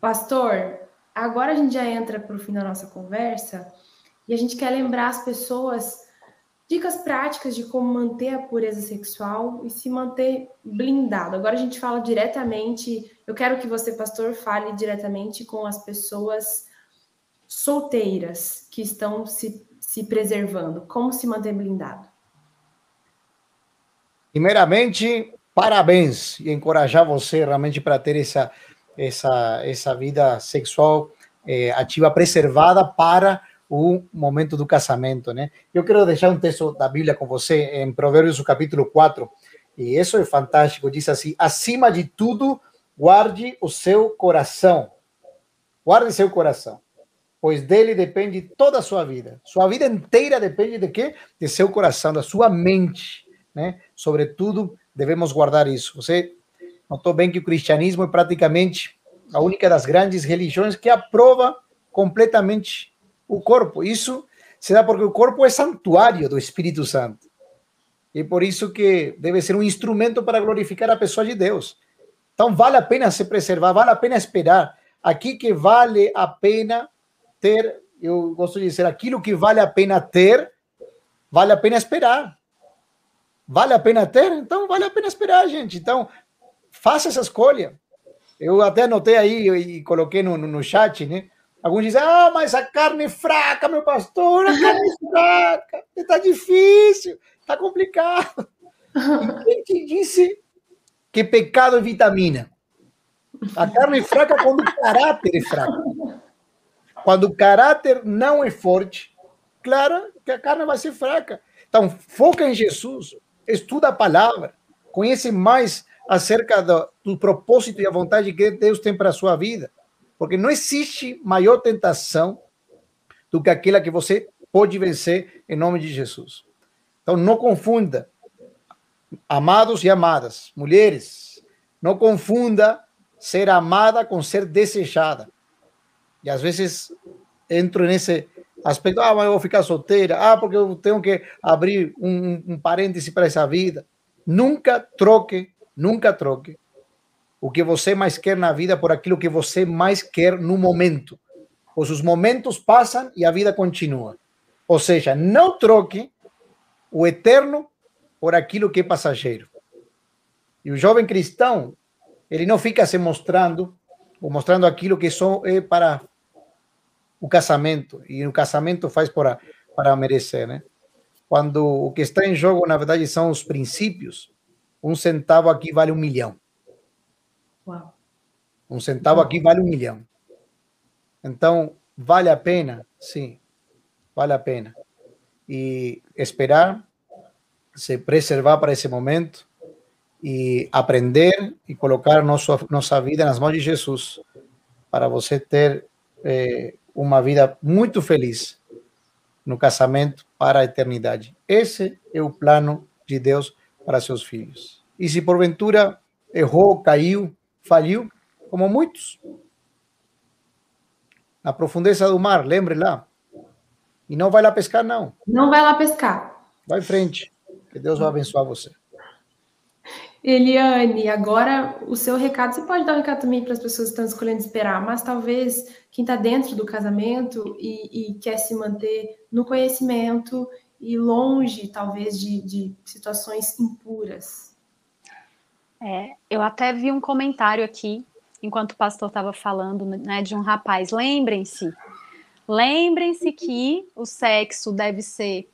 pastor, agora a gente já entra para o fim da nossa conversa e a gente quer lembrar as pessoas dicas práticas de como manter a pureza sexual e se manter blindado. Agora a gente fala diretamente, eu quero que você, pastor, fale diretamente com as pessoas solteiras que estão se, se preservando? Como se manter blindado? Primeiramente, parabéns e encorajar você realmente para ter essa, essa, essa vida sexual eh, ativa preservada para o momento do casamento, né? Eu quero deixar um texto da Bíblia com você em Provérbios, capítulo 4, e isso é fantástico. Diz assim: acima de tudo, guarde o seu coração. Guarde seu coração, pois dele depende toda a sua vida. Sua vida inteira depende de quê? De seu coração, da sua mente, né? Sobretudo, devemos guardar isso. Você notou bem que o cristianismo é praticamente a única das grandes religiões que aprova completamente o corpo. Isso se dá porque o corpo é santuário do Espírito Santo. E por isso que deve ser um instrumento para glorificar a pessoa de Deus. Então vale a pena se preservar, vale a pena esperar. Aqui que vale a pena ter, eu gosto de dizer, aquilo que vale a pena ter, vale a pena esperar. Vale a pena ter? Então vale a pena esperar, gente. Então, faça essa escolha. Eu até anotei aí e coloquei no, no, no chat, né? Alguns dizem, ah, mas a carne é fraca, meu pastor, a carne é *laughs* fraca, está difícil, está complicado. E quem te disse que pecado é vitamina? A carne é fraca quando o caráter é fraco. Quando o caráter não é forte, claro que a carne vai ser fraca. Então, foca em Jesus, estuda a palavra, conhece mais acerca do, do propósito e a vontade que Deus tem para a sua vida. Porque não existe maior tentação do que aquela que você pode vencer em nome de Jesus. Então, não confunda, amados e amadas, mulheres, não confunda ser amada com ser desejada. E às vezes entro nesse aspecto, ah, mas eu vou ficar solteira, ah, porque eu tenho que abrir um, um parêntese para essa vida. Nunca troque, nunca troque o que você mais quer na vida por aquilo que você mais quer no momento. Pois os momentos passam e a vida continua. Ou seja, não troque o eterno por aquilo que é passageiro. E o jovem cristão, ele não fica se mostrando ou mostrando aquilo que só é para o casamento. E o casamento faz para, para merecer, né? Quando o que está em jogo, na verdade, são os princípios. Um centavo aqui vale um milhão. Uau. Um centavo aqui vale um milhão. Então, vale a pena? Sim, vale a pena. E esperar, se preservar para esse momento e aprender e colocar nossa, nossa vida nas mãos de Jesus para você ter eh, uma vida muito feliz no casamento para a eternidade. Esse é o plano de Deus para seus filhos. E se porventura errou, caiu, faliu, como muitos. Na profundeza do mar, lembre lá. E não vai lá pescar, não. Não vai lá pescar. Vai em frente. Que Deus vai abençoar você. Eliane, agora o seu recado, você pode dar um recado também para as pessoas que estão escolhendo esperar, mas talvez quem está dentro do casamento e, e, quer se manter no conhecimento e longe, talvez, de, de situações impuras. É, eu até vi um comentário aqui, enquanto o pastor estava falando, né, de um rapaz. Lembrem-se, lembrem-se que o sexo deve ser,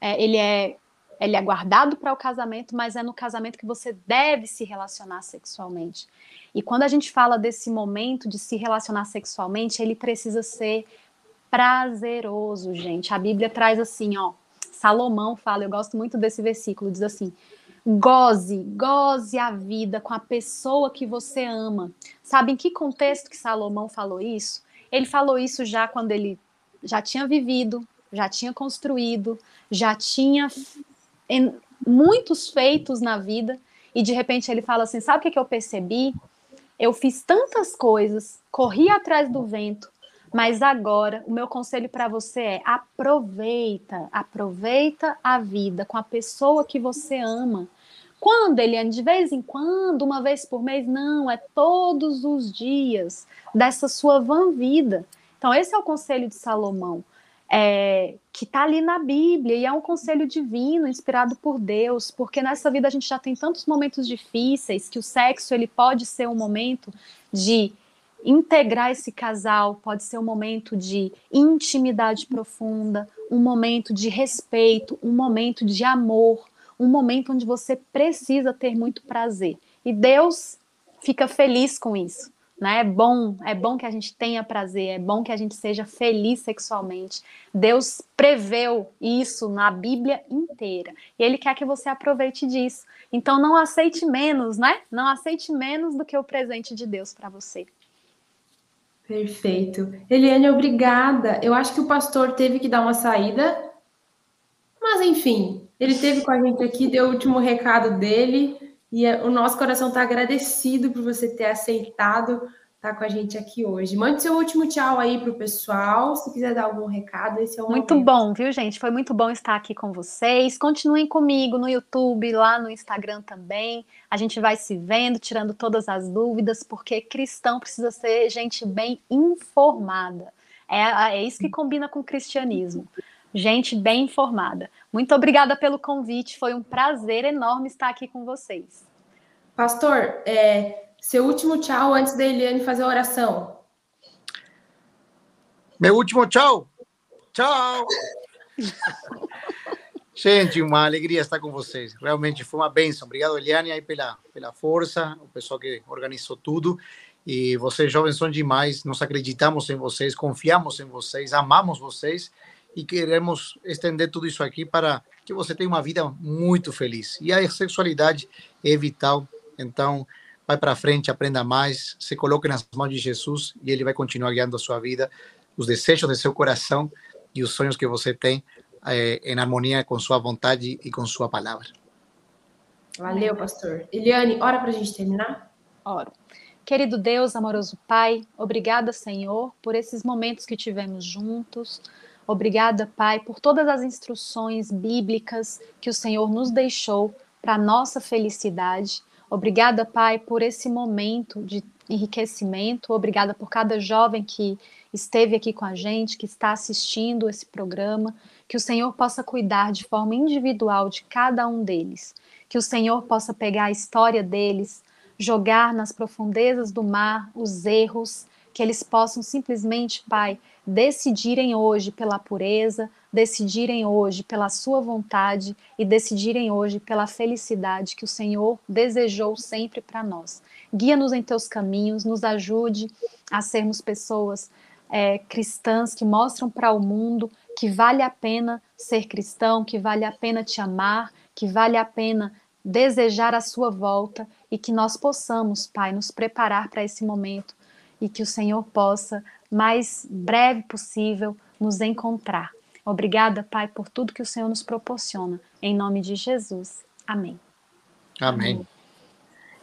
é, ele é, ele é guardado para o casamento, mas é no casamento que você deve se relacionar sexualmente. E quando a gente fala desse momento de se relacionar sexualmente, ele precisa ser prazeroso, gente. A Bíblia traz assim, ó, Salomão fala, eu gosto muito desse versículo, diz assim: Goze, goze a vida com a pessoa que você ama. Sabe em que contexto que Salomão falou isso? Ele falou isso já quando ele já tinha vivido, já tinha construído, já tinha muitos feitos na vida, e de repente ele fala assim: sabe o que, que eu percebi? Eu fiz tantas coisas, corri atrás do vento, mas agora o meu conselho para você é: aproveita, aproveita a vida com a pessoa que você ama. Quando, Eliane? De vez em quando, uma vez por mês? Não, é todos os dias dessa sua van vida. Então, esse é o conselho de Salomão, é, que está ali na Bíblia, e é um conselho divino, inspirado por Deus, porque nessa vida a gente já tem tantos momentos difíceis que o sexo ele pode ser um momento de integrar esse casal pode ser um momento de intimidade profunda, um momento de respeito, um momento de amor, um momento onde você precisa ter muito prazer. E Deus fica feliz com isso. Né? É bom, é bom que a gente tenha prazer, é bom que a gente seja feliz sexualmente. Deus preveu isso na Bíblia inteira. E ele quer que você aproveite disso. Então não aceite menos, né? Não aceite menos do que o presente de Deus para você. Perfeito. Eliane, obrigada. Eu acho que o pastor teve que dar uma saída, mas enfim, ele teve com a gente aqui, deu o último recado dele, e é, o nosso coração está agradecido por você ter aceitado estar tá com a gente aqui hoje. Mande seu último tchau aí para o pessoal, se quiser dar algum recado, esse é o Muito momento. bom, viu, gente? Foi muito bom estar aqui com vocês. Continuem comigo no YouTube, lá no Instagram também. A gente vai se vendo, tirando todas as dúvidas, porque cristão precisa ser gente bem informada. É, é isso que combina com o cristianismo. Gente bem informada. Muito obrigada pelo convite. Foi um prazer enorme estar aqui com vocês. Pastor, é, seu último tchau antes da Eliane fazer a oração. Meu último tchau. Tchau. Gente, uma alegria estar com vocês. Realmente foi uma bênção. Obrigado, Eliane, aí pela, pela força, o pessoal que organizou tudo. E vocês, jovens, são demais. Nós acreditamos em vocês, confiamos em vocês, amamos vocês e queremos estender tudo isso aqui para que você tenha uma vida muito feliz. E a sexualidade é vital. Então, vai para frente, aprenda mais, se coloque nas mãos de Jesus e ele vai continuar guiando a sua vida, os desejos do seu coração e os sonhos que você tem é, em harmonia com sua vontade e com sua palavra. Valeu, pastor. Eliane, ora para a gente terminar? Ora. Querido Deus, amoroso Pai, obrigada, Senhor, por esses momentos que tivemos juntos. Obrigada, Pai, por todas as instruções bíblicas que o Senhor nos deixou para nossa felicidade. Obrigada, Pai, por esse momento de enriquecimento. Obrigada por cada jovem que esteve aqui com a gente, que está assistindo esse programa. Que o Senhor possa cuidar de forma individual de cada um deles. Que o Senhor possa pegar a história deles, jogar nas profundezas do mar os erros, que eles possam simplesmente, Pai, decidirem hoje pela pureza, decidirem hoje pela sua vontade e decidirem hoje pela felicidade que o Senhor desejou sempre para nós. Guia-nos em teus caminhos, nos ajude a sermos pessoas é, cristãs que mostram para o mundo que vale a pena ser cristão, que vale a pena te amar, que vale a pena desejar a sua volta e que nós possamos, Pai, nos preparar para esse momento e que o Senhor possa, mais breve possível, nos encontrar. Obrigada, Pai, por tudo que o Senhor nos proporciona. Em nome de Jesus. Amém. Amém.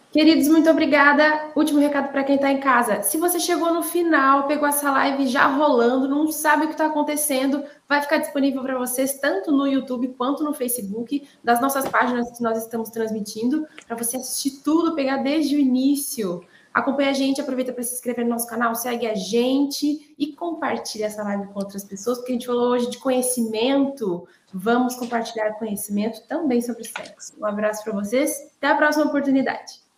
Queridos, muito obrigada. Último recado para quem está em casa. Se você chegou no final, pegou essa live já rolando, não sabe o que está acontecendo, vai ficar disponível para vocês tanto no YouTube quanto no Facebook, das nossas páginas que nós estamos transmitindo, para você assistir tudo, pegar desde o início. Acompanhe a gente, aproveita para se inscrever no nosso canal, segue a gente e compartilha essa live com outras pessoas, porque a gente falou hoje de conhecimento. Vamos compartilhar conhecimento também sobre sexo. Um abraço para vocês, até a próxima oportunidade.